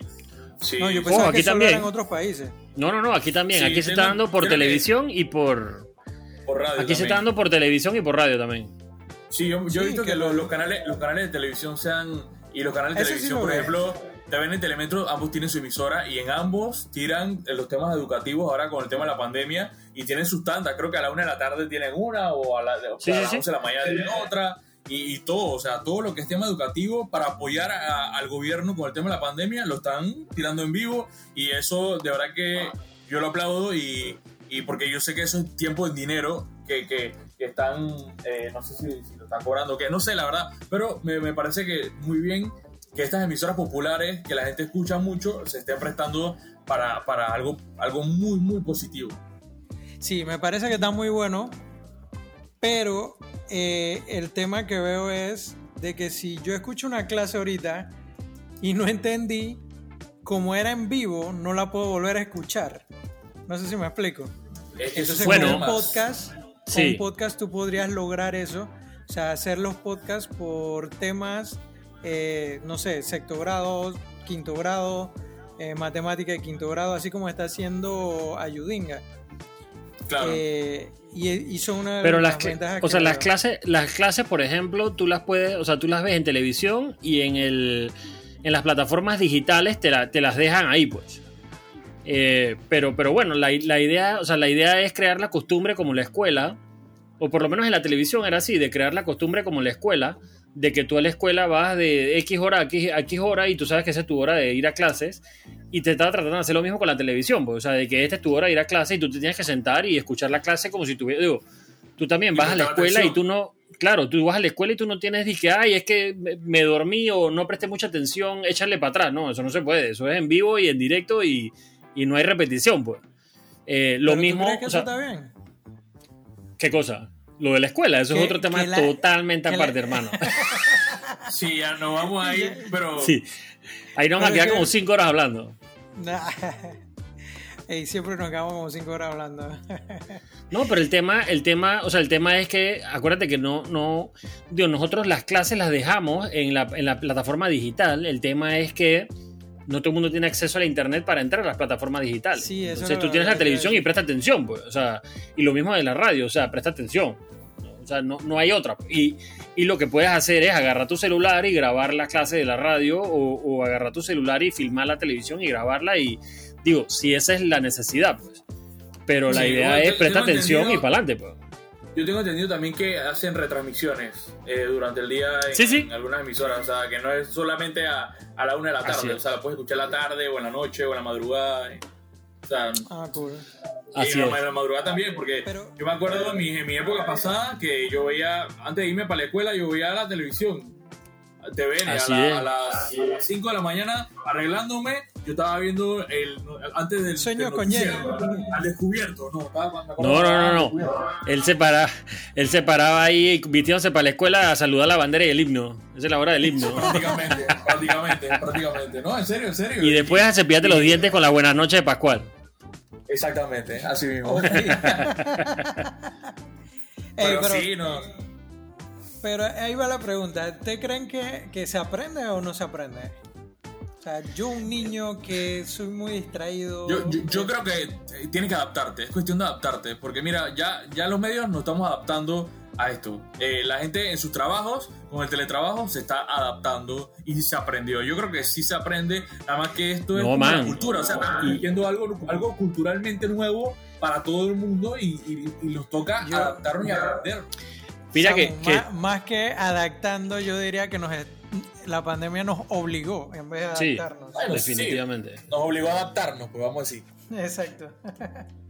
Sí, No, yo pensaba aquí que también. en otros países. No, no, no, aquí también. Sí, aquí se está dando por que- televisión y por. por radio Aquí se está también. dando por televisión y por radio también. Sí, yo, yo Sí, he visto que que lo- los, los canales, los canales de televisión sean. Y los canales de Ese televisión, lo por ejemplo, también en Telemetro, ambos tienen su emisora y en ambos tiran eh, los temas educativos ahora con el tema de la pandemia y tienen sus tandas. Creo que a la una de la tarde tienen una o a, la, o Sí, a las sí. 11 de la mañana tienen otra. Y, y todo, o sea, todo lo que es tema educativo para apoyar a- al gobierno con el tema de la pandemia lo están tirando en vivo y eso de verdad que yo lo aplaudo y, y porque yo sé que eso es tiempo en dinero que, que, que están, eh, no sé si, si lo están cobrando, que no sé la verdad, pero me, me parece que muy bien que estas emisoras populares que la gente escucha mucho se estén prestando para, para algo, algo muy, muy positivo. Sí, me parece que está muy bueno, pero eh, el tema que veo es de que si yo escucho una clase ahorita y no entendí, como era en vivo, no la puedo volver a escuchar. No sé si me explico. Es que eso Entonces, es Bueno. con un podcast, con Sí. un podcast tú podrías lograr eso. O sea, hacer los podcasts por temas, eh, no sé, sexto grado, quinto grado, eh, matemática de quinto grado, así como está haciendo Ayudinga. Claro. Eh, y, y son una de Pero las, las o sea, que las clases, las clases, por ejemplo, tú las puedes, o sea, tú las ves en televisión y en el, en las plataformas digitales te, la- te las dejan ahí, pues. Eh, pero, pero bueno, la, la idea, o sea, la idea es crear la costumbre como la escuela, o por lo menos en la televisión era así, de crear la costumbre como la escuela, de que tú a la escuela vas de X hora a X, a X hora y tú sabes que esa es tu hora de ir a clases y te estaba tratando de hacer lo mismo con la televisión, pues, o sea, de que esta es tu hora de ir a clase y tú te tienes que sentar y escuchar la clase como si tuviera, digo, Tú también vas a la escuela y tú no, claro, tú vas a la escuela y tú no tienes, dije, ay, es que me dormí o no presté mucha atención, échale para atrás. No, eso no se puede. Eso es en vivo y en directo y, y no hay repetición, pues. Eh, lo mismo. ¿tú crees que eso está bien? ¿Qué cosa? Lo de la escuela, eso es otro tema totalmente aparte, hermano. [LAUGHS] sí, ya nos vamos a ir, [LAUGHS] pero. Sí. Ahí nos vamos a quedar como cinco horas hablando. [LAUGHS] Y siempre nos quedamos como cinco horas hablando. no, pero el tema, el tema, o sea, el tema es que, acuérdate que no, no, digo, nosotros las clases las dejamos en la, en la plataforma digital. El tema es que no todo el mundo tiene acceso a la internet para entrar a las plataformas digitales. Sí, eso Entonces tú tienes la televisión y presta atención, pues. O sea, y lo mismo de la radio, o sea, presta atención. O sea, no, no hay otra. Y, y, lo que puedes hacer es agarrar tu celular y grabar la clase de la radio o, o agarrar tu celular y filmar la televisión y grabarla y digo, si esa es la necesidad, pues. Pero la idea es prestar atención y para adelante, pues. Yo tengo entendido también que hacen retransmisiones eh, durante el día en, algunas emisoras, o sea, que no es solamente a, a la una de la tarde, o sea, puedes escuchar la tarde o en la noche o en la madrugada. O sea, ah, cool. Y en la, madrugada también, porque yo me acuerdo en mi, en mi época pasada que yo veía, antes de irme para la escuela, yo veía la televisión TVN a, a, las 5 de la mañana arreglándome. Yo estaba viendo el antes del sueño al descubierto, no, no, no, no, no. Él se para, él se paraba ahí vistiéndose para la escuela a saludar la bandera y el himno. Esa es la hora del himno. [LAUGHS] prácticamente, prácticamente, prácticamente. No, en serio, en serio. Y después a cepillarte los dientes con la buena noche de Pascual. Exactamente, así mismo. [LAUGHS] [LAUGHS] pero, pero sí, no pero ahí va la pregunta. ¿Te creen que, que, se aprende o no se aprende? O sea, yo un niño que soy muy distraído... Yo, yo, creo que tienes que adaptarte, es cuestión de adaptarte, porque mira, ya, ya los medios nos estamos adaptando a esto. Eh, la gente en sus trabajos, con el teletrabajo, se está adaptando y se aprendió. Yo creo que sí se aprende, nada más que esto es una cultura, o sea, estamos algo, algo culturalmente nuevo para todo el mundo y, y, nos toca adaptarnos y aprender. Mira que, Más, que adaptando, yo diría que nos la pandemia nos obligó en vez de adaptarnos. definitivamente. Nos obligó a adaptarnos, pues vamos a decir. Exacto.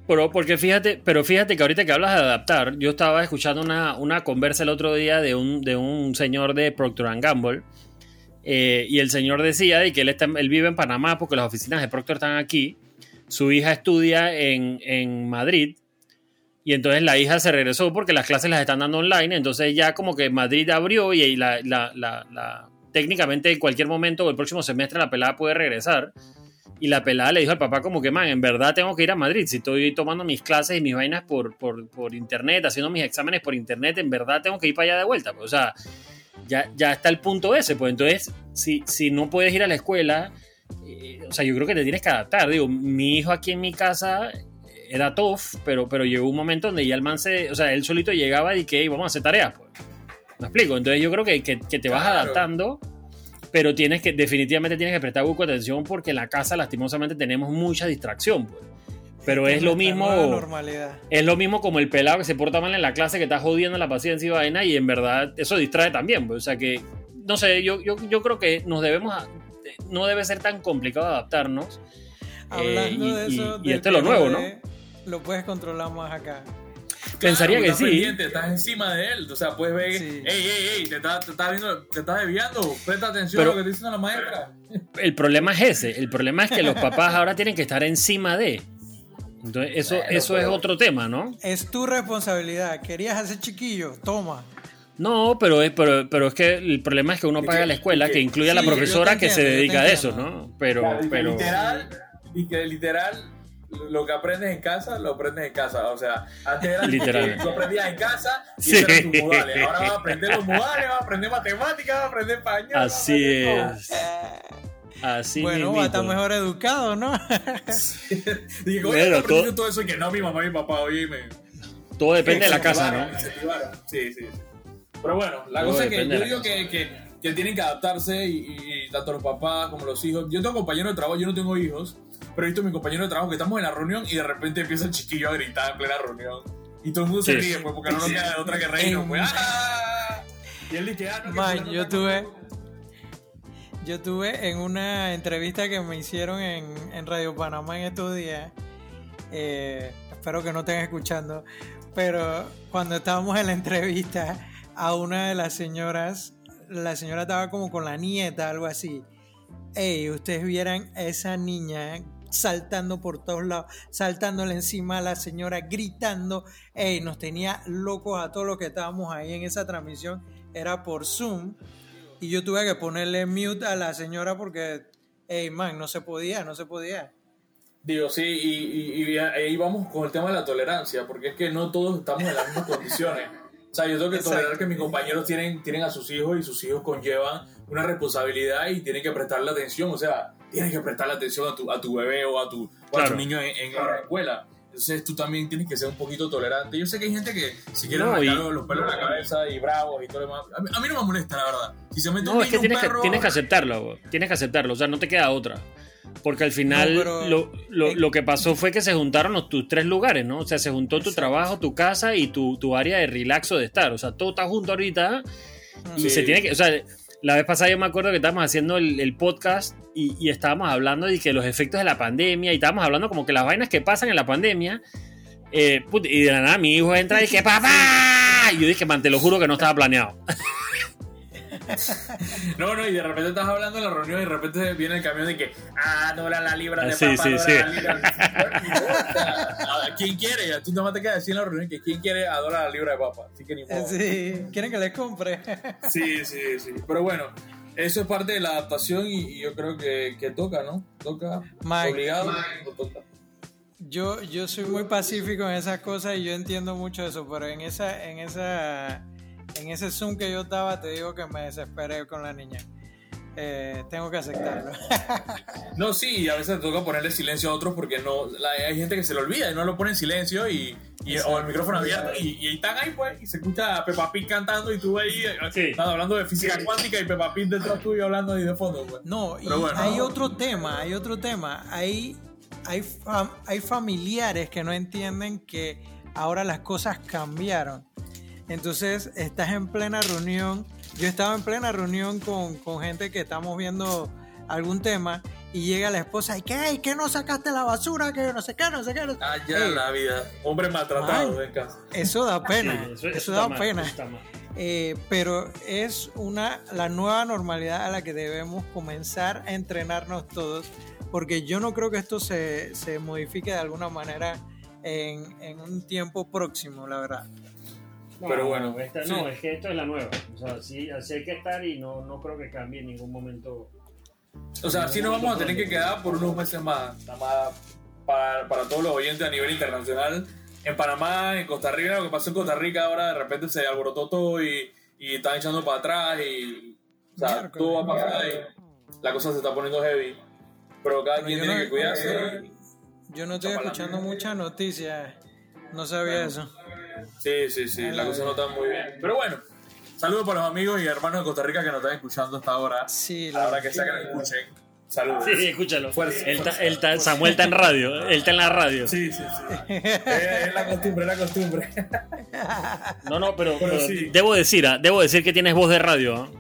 Pero porque fíjate, pero fíjate que ahorita que hablas de adaptar, yo estaba escuchando una, una conversa el otro día de un, de un señor de Procter Gamble. Eh, y el señor decía de que él, está, él vive en Panamá porque las oficinas de Procter están aquí. Su hija estudia en, en Madrid y entonces la hija se regresó porque las clases las están dando online. Entonces ya como que Madrid abrió y la, la, la, técnicamente en cualquier momento o el próximo semestre la pelada puede regresar. Y la pelada le dijo al papá como que, man, en verdad tengo que ir a Madrid. Si estoy tomando mis clases y mis vainas por, por, por internet, haciendo mis exámenes por internet, en verdad tengo que ir para allá de vuelta. Pues, o sea, ya, ya está el punto ese. Pues entonces, si, si no puedes ir a la escuela, eh, o sea, yo creo que te tienes que adaptar. Digo, mi hijo aquí en mi casa era tough, pero, pero llegó un momento donde ya el man se, o sea, él solito llegaba y que vamos a hacer tareas, pues. ¿Me explico? Entonces yo creo que, que, te vas adaptando, pero tienes que, definitivamente tienes que prestar poco atención porque en la casa lastimosamente tenemos mucha distracción, pues. Pero es lo mismo. Es lo mismo como el pelado que se porta mal en la clase que está jodiendo la paciencia y vaina, y en verdad eso distrae también. Pues. O sea que, no sé, yo, yo, yo creo que nos debemos. no debe ser tan complicado adaptarnos. Hablando eh, y, de eso. Y, esto es lo nuevo, ¿no? Lo puedes controlar más acá. Pensaría que sí. estás encima de él, o sea, puedes ver, ey, ey, ey, te estás está viendo, te estás desviando, presta atención a lo que te dicen la maestra. El problema es ese, el problema es que los papás ahora tienen que estar encima de. Entonces, eso, eso es otro tema, ¿no? Es tu responsabilidad. Querías hacer chiquillo, toma. No, pero es, pero, pero es que el problema es que uno paga la escuela, que incluye a la profesora que se dedica a eso, ¿no? Pero, pero... Literal, y que literal lo que aprendes en casa, lo aprendes en casa. O sea, antes era Literal. tú aprendías en casa y sí. eran tus modales. Ahora vas a aprender los modales, vas a aprender matemáticas, vas a aprender español. Así es. Así bueno, va a estar mejor educado, ¿no? [LAUGHS] Dije, bueno, todo, todo eso y que no, mi mamá y mi papá, oye, me... Todo depende de la casa, ¿no? Sí, sí. Pero bueno, la cosa es que yo digo que, que, que, tienen que adaptarse y, y, tanto los papás como los hijos. Yo tengo compañeros de trabajo, yo no tengo hijos, pero he visto a mi compañero de trabajo que estamos en la reunión y de repente empieza el chiquillo a gritar en plena reunión. Y todo el mundo se ríe, pues, porque no nos queda otra que reír. Pues, ¡ah! Y él dice, ah, no, Man, yo tuve... Yo tuve en una entrevista que me hicieron en, en Radio Panamá en estos días, eh, espero que no estén escuchando, pero cuando estábamos en la entrevista a una de las señoras, la señora estaba como con la nieta, algo así. Ey, ustedes vieran a esa niña saltando por todos lados, saltándole encima a la señora, gritando. Ey, nos tenía locos a todos los que estábamos ahí en esa transmisión. Era por Zoom. Y yo tuve que ponerle mute a la señora porque, ey, man, no se podía, no se podía. Digo, sí, y, y, ahí vamos con el tema de la tolerancia, porque es que no todos estamos en las mismas condiciones. O sea, yo tengo que tolerar que mis compañeros tienen, tienen a sus hijos y sus hijos conllevan una responsabilidad y tienen que prestarle atención. O sea, tienes que prestarle atención a tu, a tu bebé o a tu, a tu niño en, la escuela. Entonces tú también tienes que ser un poquito tolerante. Yo sé que hay gente que si quiere no, los pelos en la cabeza y bravos y todo lo demás. A mí, no me molesta, la verdad. Si se mete no, es que tienes, que tienes que aceptarlo, tienes que aceptarlo. O sea, no te queda otra. Porque al final lo, lo, lo, que pasó fue que se juntaron tus tres lugares, ¿no? O sea, se juntó tu trabajo, tu casa y tu, tu área de relaxo de estar. O sea, todo está junto ahorita y se tiene que... O sea, la vez pasada yo me acuerdo que estábamos haciendo el, podcast y, estábamos hablando de que los efectos de la pandemia y estábamos hablando como que las vainas que pasan en la pandemia. Eh, y de la nada mi hijo entra y dice, papá. Y yo dije, man, te lo juro que no estaba planeado. [LAUGHS] [LAUGHS] no, no, y de repente estás hablando en la reunión y de repente viene el camión de que, ah, dólar la libra de sí, sí, sí. la libra. ¿Quién quiere? Tú nomás te quedas así en la reunión que ¿quién quiere a dólar la libra de papa? Así que ni modo. Sí, quieren que les compre. sí, sí, sí. Pero bueno, eso es parte de la adaptación y, yo creo que, que, toca, ¿no? Toca. obligado. Toca. Yo, yo soy muy pacífico en esas cosas y yo entiendo mucho eso, pero en esa, en esa en ese Zoom que yo estaba, te digo que me desesperé con la niña. Eh, tengo que aceptarlo. [LAUGHS] no, sí, a veces te toca ponerle silencio a otros porque no hay gente que se lo olvida y no lo pone en silencio y, o el micrófono abierto y, están ahí pues y se escucha a Peppa Pig cantando y tú ahí eh, hablando de física cuántica y Peppa Pig detrás tuyo hablando ahí de fondo. Pues. No, y hay otro tema, hay otro tema. Hay, hay, hay familiares que no entienden que ahora las cosas cambiaron. Entonces estás en plena reunión. Yo estaba en plena reunión con, gente que estamos viendo algún tema y llega la esposa y ¿qué? ¿Qué no sacaste la basura? Que no sé qué, no sé qué. Ah, ya la vida. Hombre maltratado en casa. Eso da pena. eso, da pena. Eh, pero es una la nueva normalidad a la que debemos comenzar a entrenarnos todos. Porque yo no creo que esto se, se modifique de alguna manera en, en un tiempo próximo, la verdad pero bueno. No, es que esto es la nueva. O sea, sí, así hay que estar y no, no creo que cambie en ningún momento. O sea, sí nos vamos a tener que quedar por unos meses más. Nada más para, para todos los oyentes a nivel internacional. En Panamá, en Costa Rica, lo que pasó en Costa Rica ahora de repente se alborotó todo y, y están echando para atrás y. O sea, todo va a pasar ahí. La cosa se está poniendo heavy. Pero cada quien tiene que cuidarse. Yo no estoy escuchando muchas noticias. No sabía eso. Sí, sí, sí, la cosa no está muy bien. Pero bueno, saludos para los amigos y hermanos de Costa Rica que nos están escuchando hasta ahora. Sí, la verdad que sea que nos escuchen. Saludos. Sí, escúchalo. Fuerza, Samuel está en radio. [LAUGHS] Él está en la radio. Sí, sí, sí. es, la costumbre, es la costumbre. No, no, pero, debo decir, ah, debo decir que tienes voz de radio. ¿ah?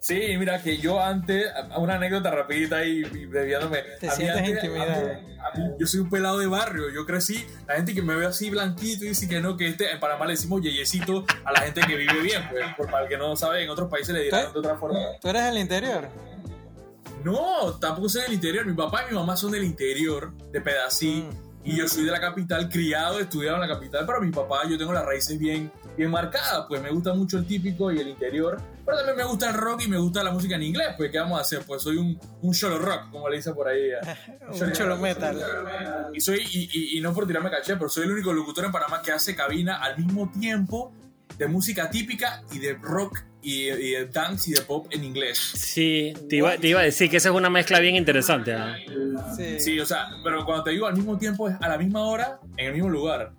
Sí, mira que yo antes, una anécdota rapidita y, y bebiéndome. Te sientes intimidado. yo soy un pelado de barrio, yo crecí, la gente que me ve así blanquito y dice que no, que este, en Panamá le decimos yeyecito a la gente que vive bien, pues, por para el que no sabe, en otros países le dirán de otra forma. ¿Tú eres del interior? No, tampoco soy del interior, mi papá y mi mamá son del interior, de Pedací. Mm. Y yo soy de la capital, criado, estudiado en la capital, pero mi papá, yo tengo las raíces bien, bien marcadas, pues me gusta mucho el típico y el interior, pero también me gusta el rock y me gusta la música en inglés, pues ¿qué vamos a hacer? Pues soy un, un solo rock, como le dice por ahí. [LAUGHS] un cholo metal. Y, soy, y, y, no por tirarme caché, pero soy el único locutor en Panamá que hace cabina al mismo tiempo de música típica y de rock y, de dance y de pop en inglés. Sí, te iba, te iba, a decir que esa es una mezcla bien interesante. ¿ah? Sí. sí. o sea, pero cuando te digo al mismo tiempo es a la misma hora, en el mismo lugar.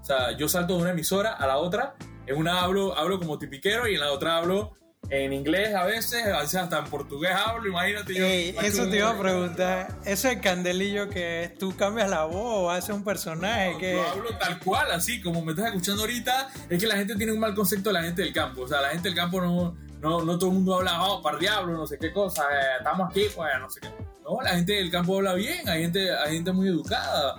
O sea, yo salto de una emisora a la otra, en una hablo, hablo como tipiquero y en la otra hablo en inglés a veces, a veces hasta en portugués hablo, imagínate yo. eso te iba a preguntar, ¿eso es candelillo que tú cambias la voz o haces un personaje? que... Yo hablo tal cual, así como me estás escuchando ahorita, es que la gente tiene un mal concepto de la gente del campo, o sea, la gente del campo no, no, no todo el mundo habla, oh, par diablo, no sé qué cosa, eh, estamos aquí, pues, no sé qué. No, la gente del campo habla bien, hay gente, hay gente muy educada.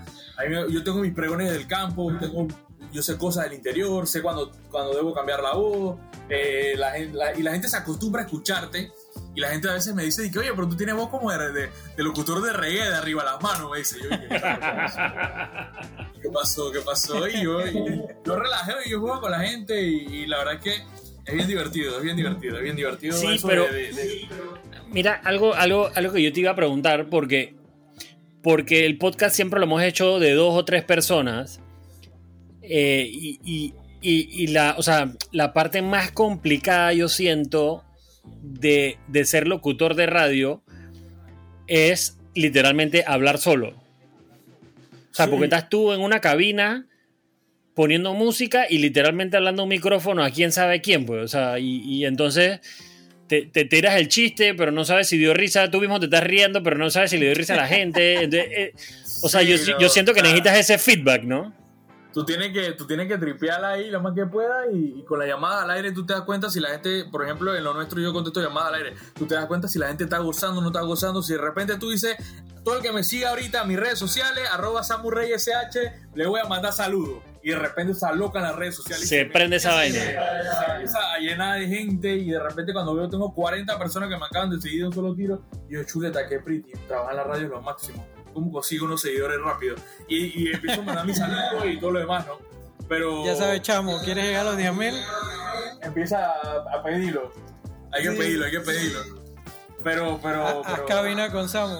yo tengo mis pregones del campo, tengo yo sé cosas del interior, sé cuando, cuando debo cambiar la voz, eh, la, y la gente se acostumbra a escucharte. Y la gente a veces me dice, que, oye, pero tú tienes voz como de, de, locutor de reggae de arriba a las manos, me dice. Yo, [LAUGHS] ¿qué pasó? ¿Qué pasó? Y yo, yo relajé y yo juego con la gente y, la verdad es que es bien divertido, es bien divertido, es bien divertido. Sí, pero mira, algo, algo, algo que yo te iba a preguntar, porque, porque el podcast siempre lo hemos hecho de dos o tres personas eh, y, y, la, o sea, la parte más complicada yo siento de, de, ser locutor de radio es literalmente hablar solo. O sea, porque estás tú en una cabina poniendo música y literalmente hablando un micrófono a quién sabe quién, pues. O sea, y, y entonces te, te, tiras el chiste, pero no sabes si dio risa. Tú mismo te estás riendo, pero no sabes si le dio risa a la gente. Eh, o sea, yo, yo, siento que necesitas ese feedback, ¿no? Tú tienes que, tú tienes que tripearla ahí lo más que pueda y, con la llamada al aire tú te das cuenta si la gente, por ejemplo, en lo nuestro yo contesto llamada al aire, tú te das cuenta si la gente está gozando o no está gozando, si de repente tú dices, todo el que me siga ahorita en mis redes sociales, arroba SH, le voy a mandar saludos. Y de repente está loca en las redes sociales. Se prende esa vaina. Empieza a llenar de gente y de repente cuando veo tengo 40 personas que me acaban de seguir de un solo tiro, yo chuleta, que pretty, trabajar en la radio lo máximo cómo consigo unos seguidores rápido. Y, y empiezo a mandar mis saludos y todo lo demás, ¿no? Pero... Ya sabes, chamo, ¿quieres llegar a los 10.000? Empieza a, pedirlo. Hay que pedirlo, hay que pedirlo. Pero, pero... Haz cabina con Samu.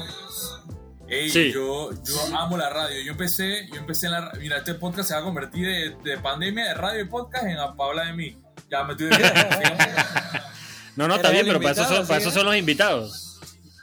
Ey, sí. yo, yo amo la radio. Yo empecé, yo empecé en la Mira, este podcast se va a convertir de, de pandemia de radio y podcast en a Paula de mí. Ya me estoy [LAUGHS] No, no, está bien, pero para eso, son, para eso son los invitados.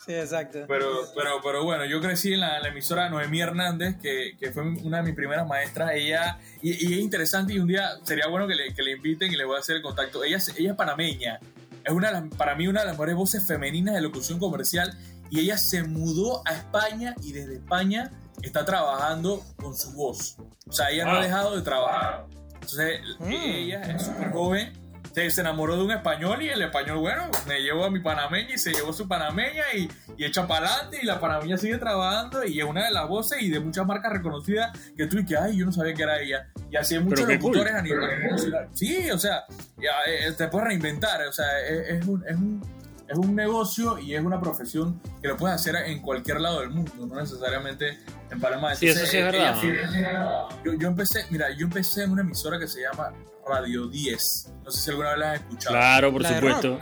Sí, exacto. Pero, pero, pero bueno, yo crecí en la, emisora Noemí Hernández, que, que, fue una de mis primeras maestras. Ella, y, es interesante, y un día sería bueno que le, que le, inviten y le voy a hacer el contacto. Ella, ella es panameña. Es una para mí una de las mejores voces femeninas de locución comercial. Y ella se mudó a España y desde España está trabajando con su voz. O sea, ella no ha dejado de trabajar. Entonces, mm. ella es súper joven se, enamoró de un español y el español, bueno, me llevó a mi panameña y se llevó su panameña y, y echa para adelante y la panameña sigue trabajando y es una de las voces y de muchas marcas reconocidas que tú y que, ay, yo no sabía que era ella. Y así hay muchos locutores a nivel Sí, o sea, eh, te puedes reinventar, o sea, es, un, es un es un negocio y es una profesión que lo puedes hacer en cualquier lado del mundo, no necesariamente en Panamá. sí, eso sí es verdad. Yo, yo, empecé, mira, yo empecé en una emisora que se llama Radio 10. No sé si alguna vez la has escuchado. Claro, por supuesto.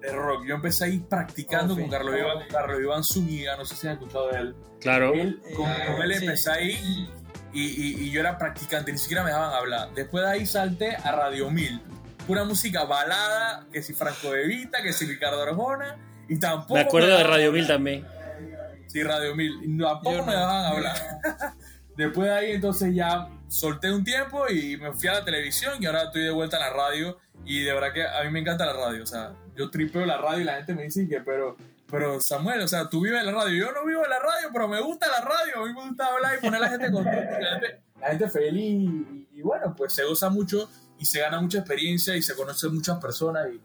De rock. Yo empecé ahí practicando con Carlos Iván, Carlos Iván Zúñiga, no sé si han escuchado de él. Claro. con, él empecé ahí y, y, yo era practicante, ni siquiera me dejaban hablar. Después de ahí salté a Radio 1000. Pura música balada, que si Franco de Vita, que si Ricardo Arjona, y tampoco... Me acuerdo de Radio 1000 también. Sí, Radio 1000. Y tampoco me dejaban hablar. [LAUGHS] Después de ahí entonces ya solté un tiempo y me fui a la televisión y ahora estoy de vuelta en la radio y de verdad que a mí me encanta la radio, o sea, yo tripeo la radio y la gente me dice que pero pero Samuel, o sea, tú vives en la radio, yo no vivo en la radio, pero me gusta la radio, a mí me gusta hablar y poner a la gente contenta, la gente, la gente feliz y, bueno, pues se goza mucho y se gana mucha experiencia y se conocen muchas personas y,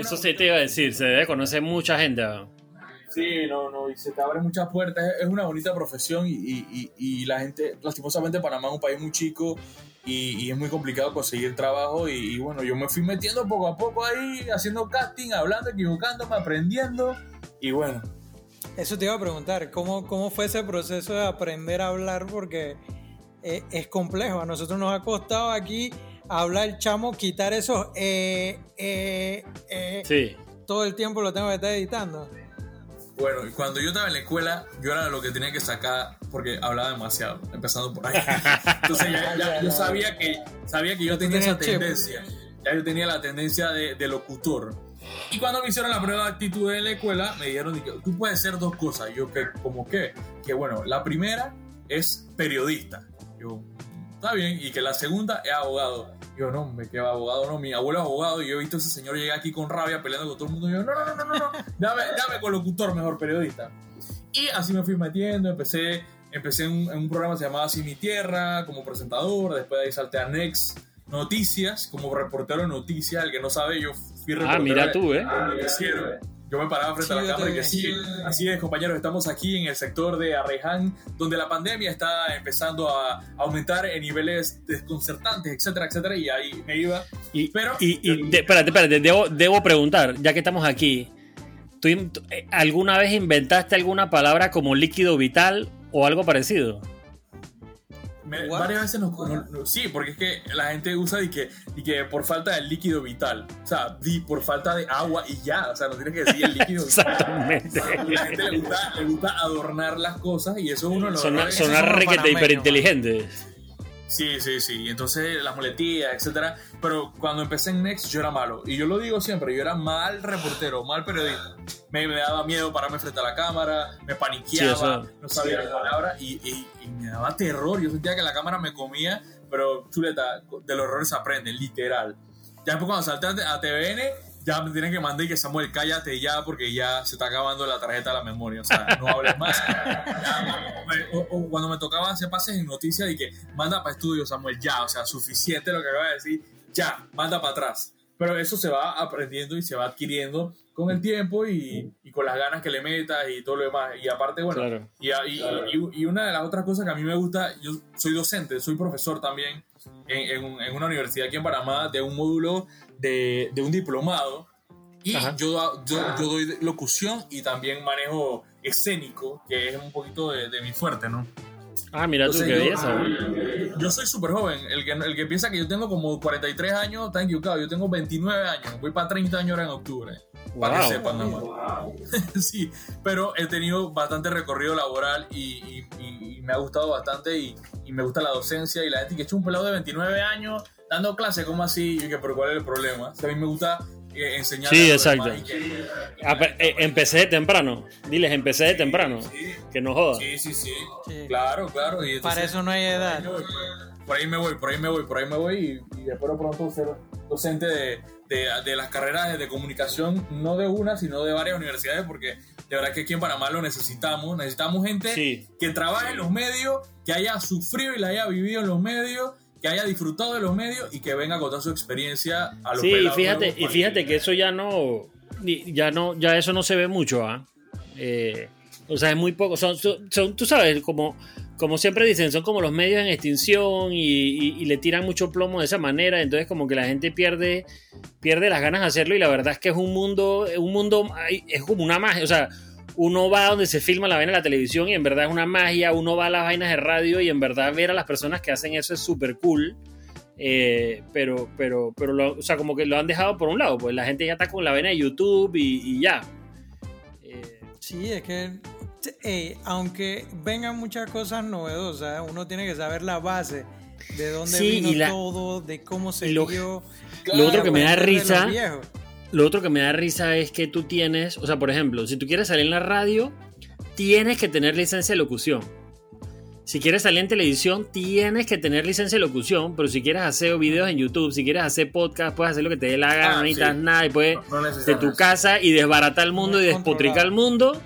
Eso sí te iba a decir, se debe conocer mucha gente. Sí, no, no, y se te abren muchas puertas. Es una bonita profesión y, y, y la gente, lastimosamente, Panamá es un país muy chico y, es muy complicado conseguir trabajo. Y, bueno, yo me fui metiendo poco a poco ahí, haciendo casting, hablando, equivocándome, aprendiendo. Y bueno. Eso te iba a preguntar, ¿cómo, cómo fue ese proceso de aprender a hablar? Porque es, es complejo. A nosotros nos ha costado aquí hablar chamo, quitar esos eh, eh, eh. Sí. Todo el tiempo lo tengo que estar editando. Bueno, cuando yo estaba en la escuela, yo era lo que tenía que sacar porque hablaba demasiado, empezando por ahí. [LAUGHS] Entonces ya, yo sabía que, sabía que yo tenía esa tendencia. Ya yo tenía la tendencia de, de, locutor. Y cuando me hicieron la prueba de actitud en la escuela, me dijeron tú puedes ser dos cosas. Yo, que ¿como qué? Que bueno, la primera es periodista. Yo, está bien. Y que la segunda es abogado. Yo, no, me quedo abogado, no, mi abuelo es abogado y yo he visto a ese señor llegar aquí con rabia peleando con todo el mundo. Y yo, no, no, no, no, no, dame, dame con locutor, mejor periodista. Y así me fui metiendo, empecé, empecé en, un programa que se llamaba Así Mi Tierra como presentador, después de ahí salté a Next Noticias como reportero de noticias, el que no sabe, yo fui reportero. Ah, mira tú, ¿eh? Yo me paraba frente a la cámara y decía, así es, compañeros, estamos aquí en el sector de Arreján, donde la pandemia está empezando a aumentar en niveles desconcertantes, etcétera, etcétera, y ahí me iba. Y, pero, y, espérate, espérate, debo, debo preguntar, ya que estamos aquí, ¿tú eh, alguna vez inventaste alguna palabra como líquido vital o algo parecido? Varias veces nos, Sí, porque es que la gente usa y que, y que por falta de líquido vital. O sea, di por falta de agua y ya. O sea, no tienes que decir el líquido [LAUGHS] vital. Exactamente. la gente le gusta, le gusta, adornar las cosas y eso uno lo. Sonar, sonar requete hiperinteligente. Sí, sí, sí. Entonces las muletillas, etcétera. Pero cuando empecé en Next yo era malo. Y yo lo digo siempre, yo era mal reportero, mal periodista. Me, daba miedo pararme frente a la cámara, me paniqueaba, no sabía la palabra y, y, me daba terror. Yo sentía que la cámara me comía, pero chuleta, de los errores se aprende, literal. Ya después cuando salté a TVN, ya me tienen que mandar y que Samuel, cállate ya porque ya se está acabando la tarjeta de la memoria. O sea, no hables más. [LAUGHS] o, cuando me tocaba hacer pases en noticias y que manda para estudio, Samuel, ya. O sea, suficiente lo que acaba de decir, ya, manda para atrás. Pero eso se va aprendiendo y se va adquiriendo con el tiempo y, y con las ganas que le metas y todo lo demás. Y aparte, bueno, y, y, una de las otras cosas que a mí me gusta, yo soy docente, soy profesor también en, en una universidad aquí en Panamá de un módulo de, de un diplomado y yo, yo, yo, doy locución y también manejo escénico, que es un poquito de, de mi fuerte, ¿no? Ah, mira tú, qué belleza. Yo soy súper joven. El que, el que piensa que yo tengo como 43 años está equivocado. Yo tengo 29 años. Voy para 30 años ahora en octubre. Para que sepan, [LAUGHS] sí, pero he tenido bastante recorrido laboral y, y, me ha gustado bastante y, y, me gusta la docencia y la gente que he hecho un pelado de 29 años dando clase, ¿cómo así? Y que, pero ¿cuál es el problema? a mí me gusta eh, enseñar. Sí, exacto. Ah, eh, empecé de temprano. Diles, empecé de temprano. Que no joda. Sí, sí, sí. Claro, claro. Para eso no hay edad. Por ahí me voy, por ahí me voy, por ahí me voy y, espero pronto ser docente de, de, de, las carreras de comunicación, no de una, sino de varias universidades, porque de verdad que aquí en Panamá lo necesitamos. Necesitamos gente que trabaje en los medios, que haya sufrido y la haya vivido en los medios que haya disfrutado de los medios y que venga a contar su experiencia a los Sí, y fíjate, y fíjate que eso ya no, ya no, ya eso no se ve mucho, ¿ah? Eh, o sea, es muy poco. Son, son, tú sabes, como, como siempre dicen, son como los medios en extinción y, le tiran mucho plomo de esa manera. Entonces, como que la gente pierde, pierde las ganas de hacerlo. Y la verdad es que es un mundo, un mundo, es como una magia. O sea, uno va a donde se filma la vaina de la televisión y en verdad es una magia, uno va a las vainas de radio y en verdad ver a las personas que hacen eso es súper cool. Eh, pero, pero, pero, o sea, como que lo han dejado por un lado, pues la gente ya está con la vaina de YouTube y, ya. Eh, sí, es que eh, aunque vengan muchas cosas novedosas, uno tiene que saber la base de dónde vino todo, de cómo se lo, dio. Lo otro que me da risa lo otro que me da risa es que tú tienes, o sea, por ejemplo, si tú quieres salir en la radio, tienes que tener licencia de locución. Si quieres salir en televisión, tienes que tener licencia de locución, pero si quieres hacer videos en YouTube, si quieres hacer podcast, puedes hacer lo que te dé la gana, no ah, necesitas nada, y puedes de tu casa y desbaratar el mundo y despotricar el mundo.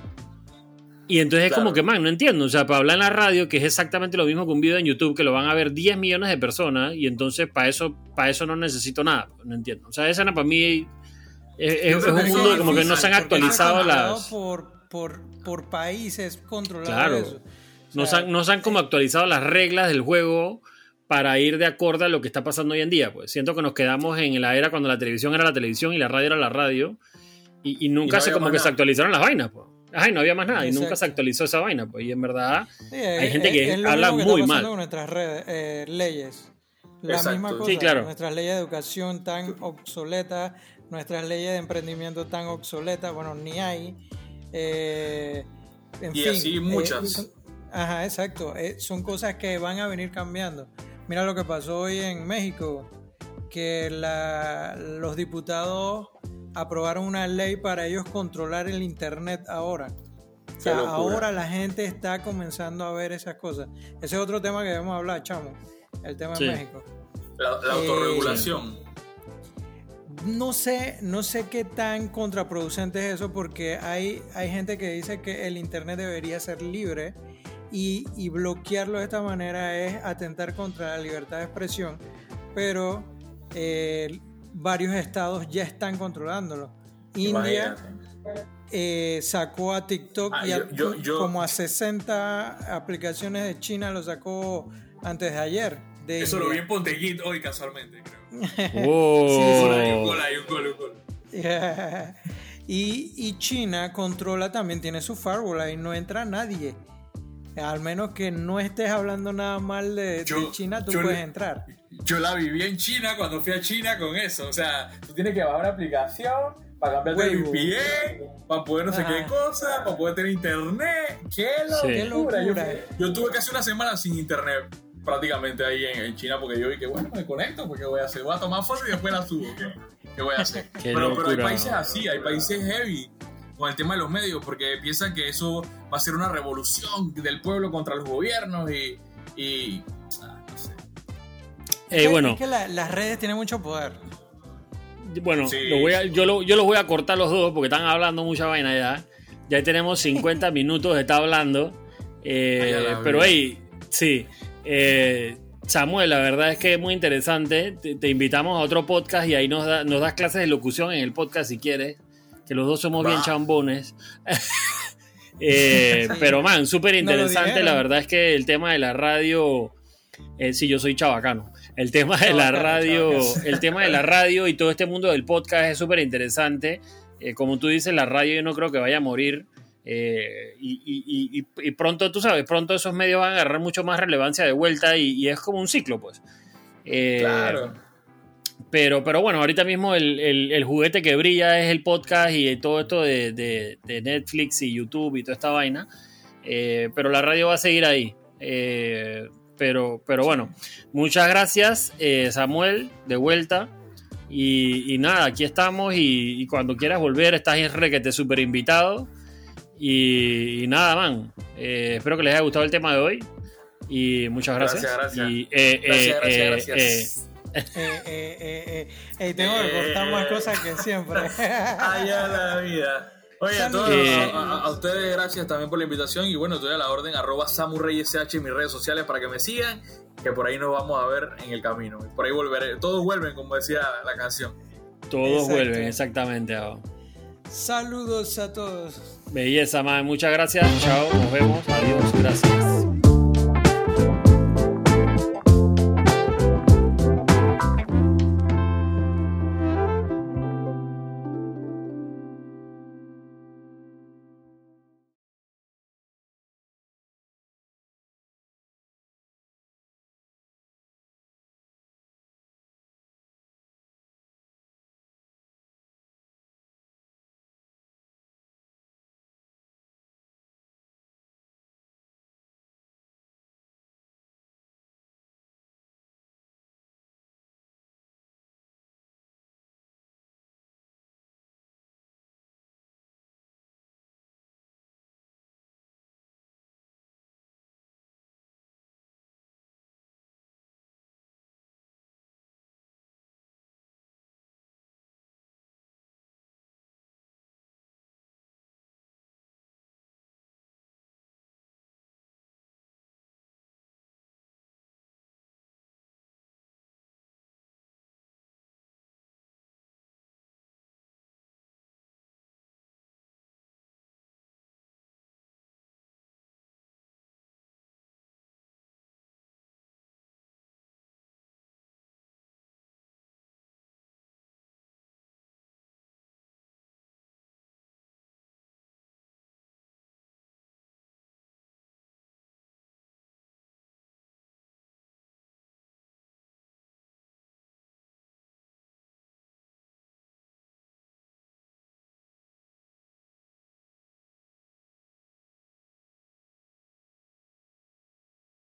Y entonces es como que, man, no entiendo. O sea, para hablar en la radio, que es exactamente lo mismo que un video en YouTube, que lo van a ver 10 millones de personas, y entonces para eso, para eso no necesito nada. No entiendo. O sea, esa para mí es, un mundo como que no se han actualizado las. Por, por, por países controlados. Claro. no, se han, no se han como actualizado las reglas del juego para ir de acuerdo a lo que está pasando hoy en día. Pues siento que nos quedamos en la era cuando la televisión era la televisión y la radio era la radio. Y, nunca se como que se actualizaron las vainas, pues. Ay, no había más nada y nunca se actualizó esa vaina, pues. Y en verdad hay gente que habla muy mal. Con nuestras redes, eh, leyes. La misma cosa. Sí, claro. Nuestras leyes de educación tan obsoletas, nuestras leyes de emprendimiento tan obsoletas, bueno, ni hay. Eh, en y así eh, muchas. ajá, exacto. Eh, son cosas que van a venir cambiando. Mira lo que pasó hoy en México, que los diputados aprobaron una ley para ellos controlar el Internet ahora. O sea, ahora la gente está comenzando a ver esas cosas. Ese es otro tema que debemos hablar, chamo. El tema de México. La, autorregulación no sé, no sé qué tan contraproducente es eso porque hay, hay gente que dice que el Internet debería ser libre y, bloquearlo de esta manera es atentar contra la libertad de expresión, pero eh, varios estados ya están controlándolo. India eh, sacó a TikTok Ah, y a- yo- yo- yo- como a 60 aplicaciones de China lo sacó antes de ayer. De Eso lo vi en Ponteguit hoy casualmente, creo. [LAUGHS] Wow. Por ahí un gol, ahí un gol, un gol. [LAUGHS] y, y China controla también, tiene su firewall, ahí no entra nadie. Al menos que no estés hablando nada mal de, China, tú puedes le- entrar. Yo la viví en China cuando fui a China con eso. O sea, tú tienes que bajar una aplicación para cambiarte el. VPN, para poder no sé qué cosa, para poder tener internet. ¡Qué Sí. Qué locura! Yo, locura. yo tuve casi una semana sin internet prácticamente ahí en, en China porque yo vi que bueno, me conecto, porque voy a hacer? Voy a tomar fotos y después la subo. ¿Qué, qué voy a hacer? [LAUGHS] Qué pero, pero hay países así, hay países heavy con el tema de los medios porque piensan que eso va a ser una revolución del pueblo contra los gobiernos y... y ah, no sé. Eh, bueno, Es que la- las redes tienen mucho poder. Bueno, Sí. lo voy a- yo, lo- yo los voy a cortar los dos porque están hablando mucha vaina ya. Ya tenemos 50 [LAUGHS] minutos de estar hablando. Eh, Ay, pero hey, sí. Eh, Samuel, la verdad es que es muy interesante. Te, te invitamos a otro podcast y ahí nos, da- nos das clases de locución en el podcast si quieres. Que los dos somos bien chambones. [LAUGHS] Eh. Pero man, súper interesante. la verdad es que el tema de la radio. Eh, sí, yo soy chabacano. El tema de la radio, chabacano. el tema de la radio y todo este mundo del podcast es súper interesante. Eh, como tú dices, la radio yo no creo que vaya a morir. Eh, y, y- y- y pronto, tú sabes, pronto esos medios van a agarrar mucho más relevancia de vuelta y, es como un ciclo, pues. Eh, Claro. pero, pero bueno, ahorita mismo el, el- el juguete que brilla es el podcast y todo esto de, de- de Netflix y YouTube y toda esta vaina. Eh, pero la radio va a seguir ahí. Pero, pero bueno, muchas gracias, Samuel, de vuelta. Y, nada, aquí estamos. Y, y cuando quieras volver, estás en requete súper invitado. Y, y nada, man. eh, espero que les haya gustado el tema de hoy. Y muchas gracias. Gracias, gracias. Y, eh, Gracias, eh, gracias, tengo que cortar más cosas que siempre. [LAUGHS] Ay, a la vida. Oye, a, todos- Eh, a, a- a ustedes gracias también por la invitación y bueno, estoy a la orden arroba samurreysh en mis redes sociales para que me sigan, que por ahí nos vamos a ver en el camino. Por ahí volveré, todos vuelven como decía la canción. todos Exacto. vuelven, exactamente. Saludos a todos. Belleza, man. Muchas gracias. Chao. Nos vemos. Adiós. Gracias.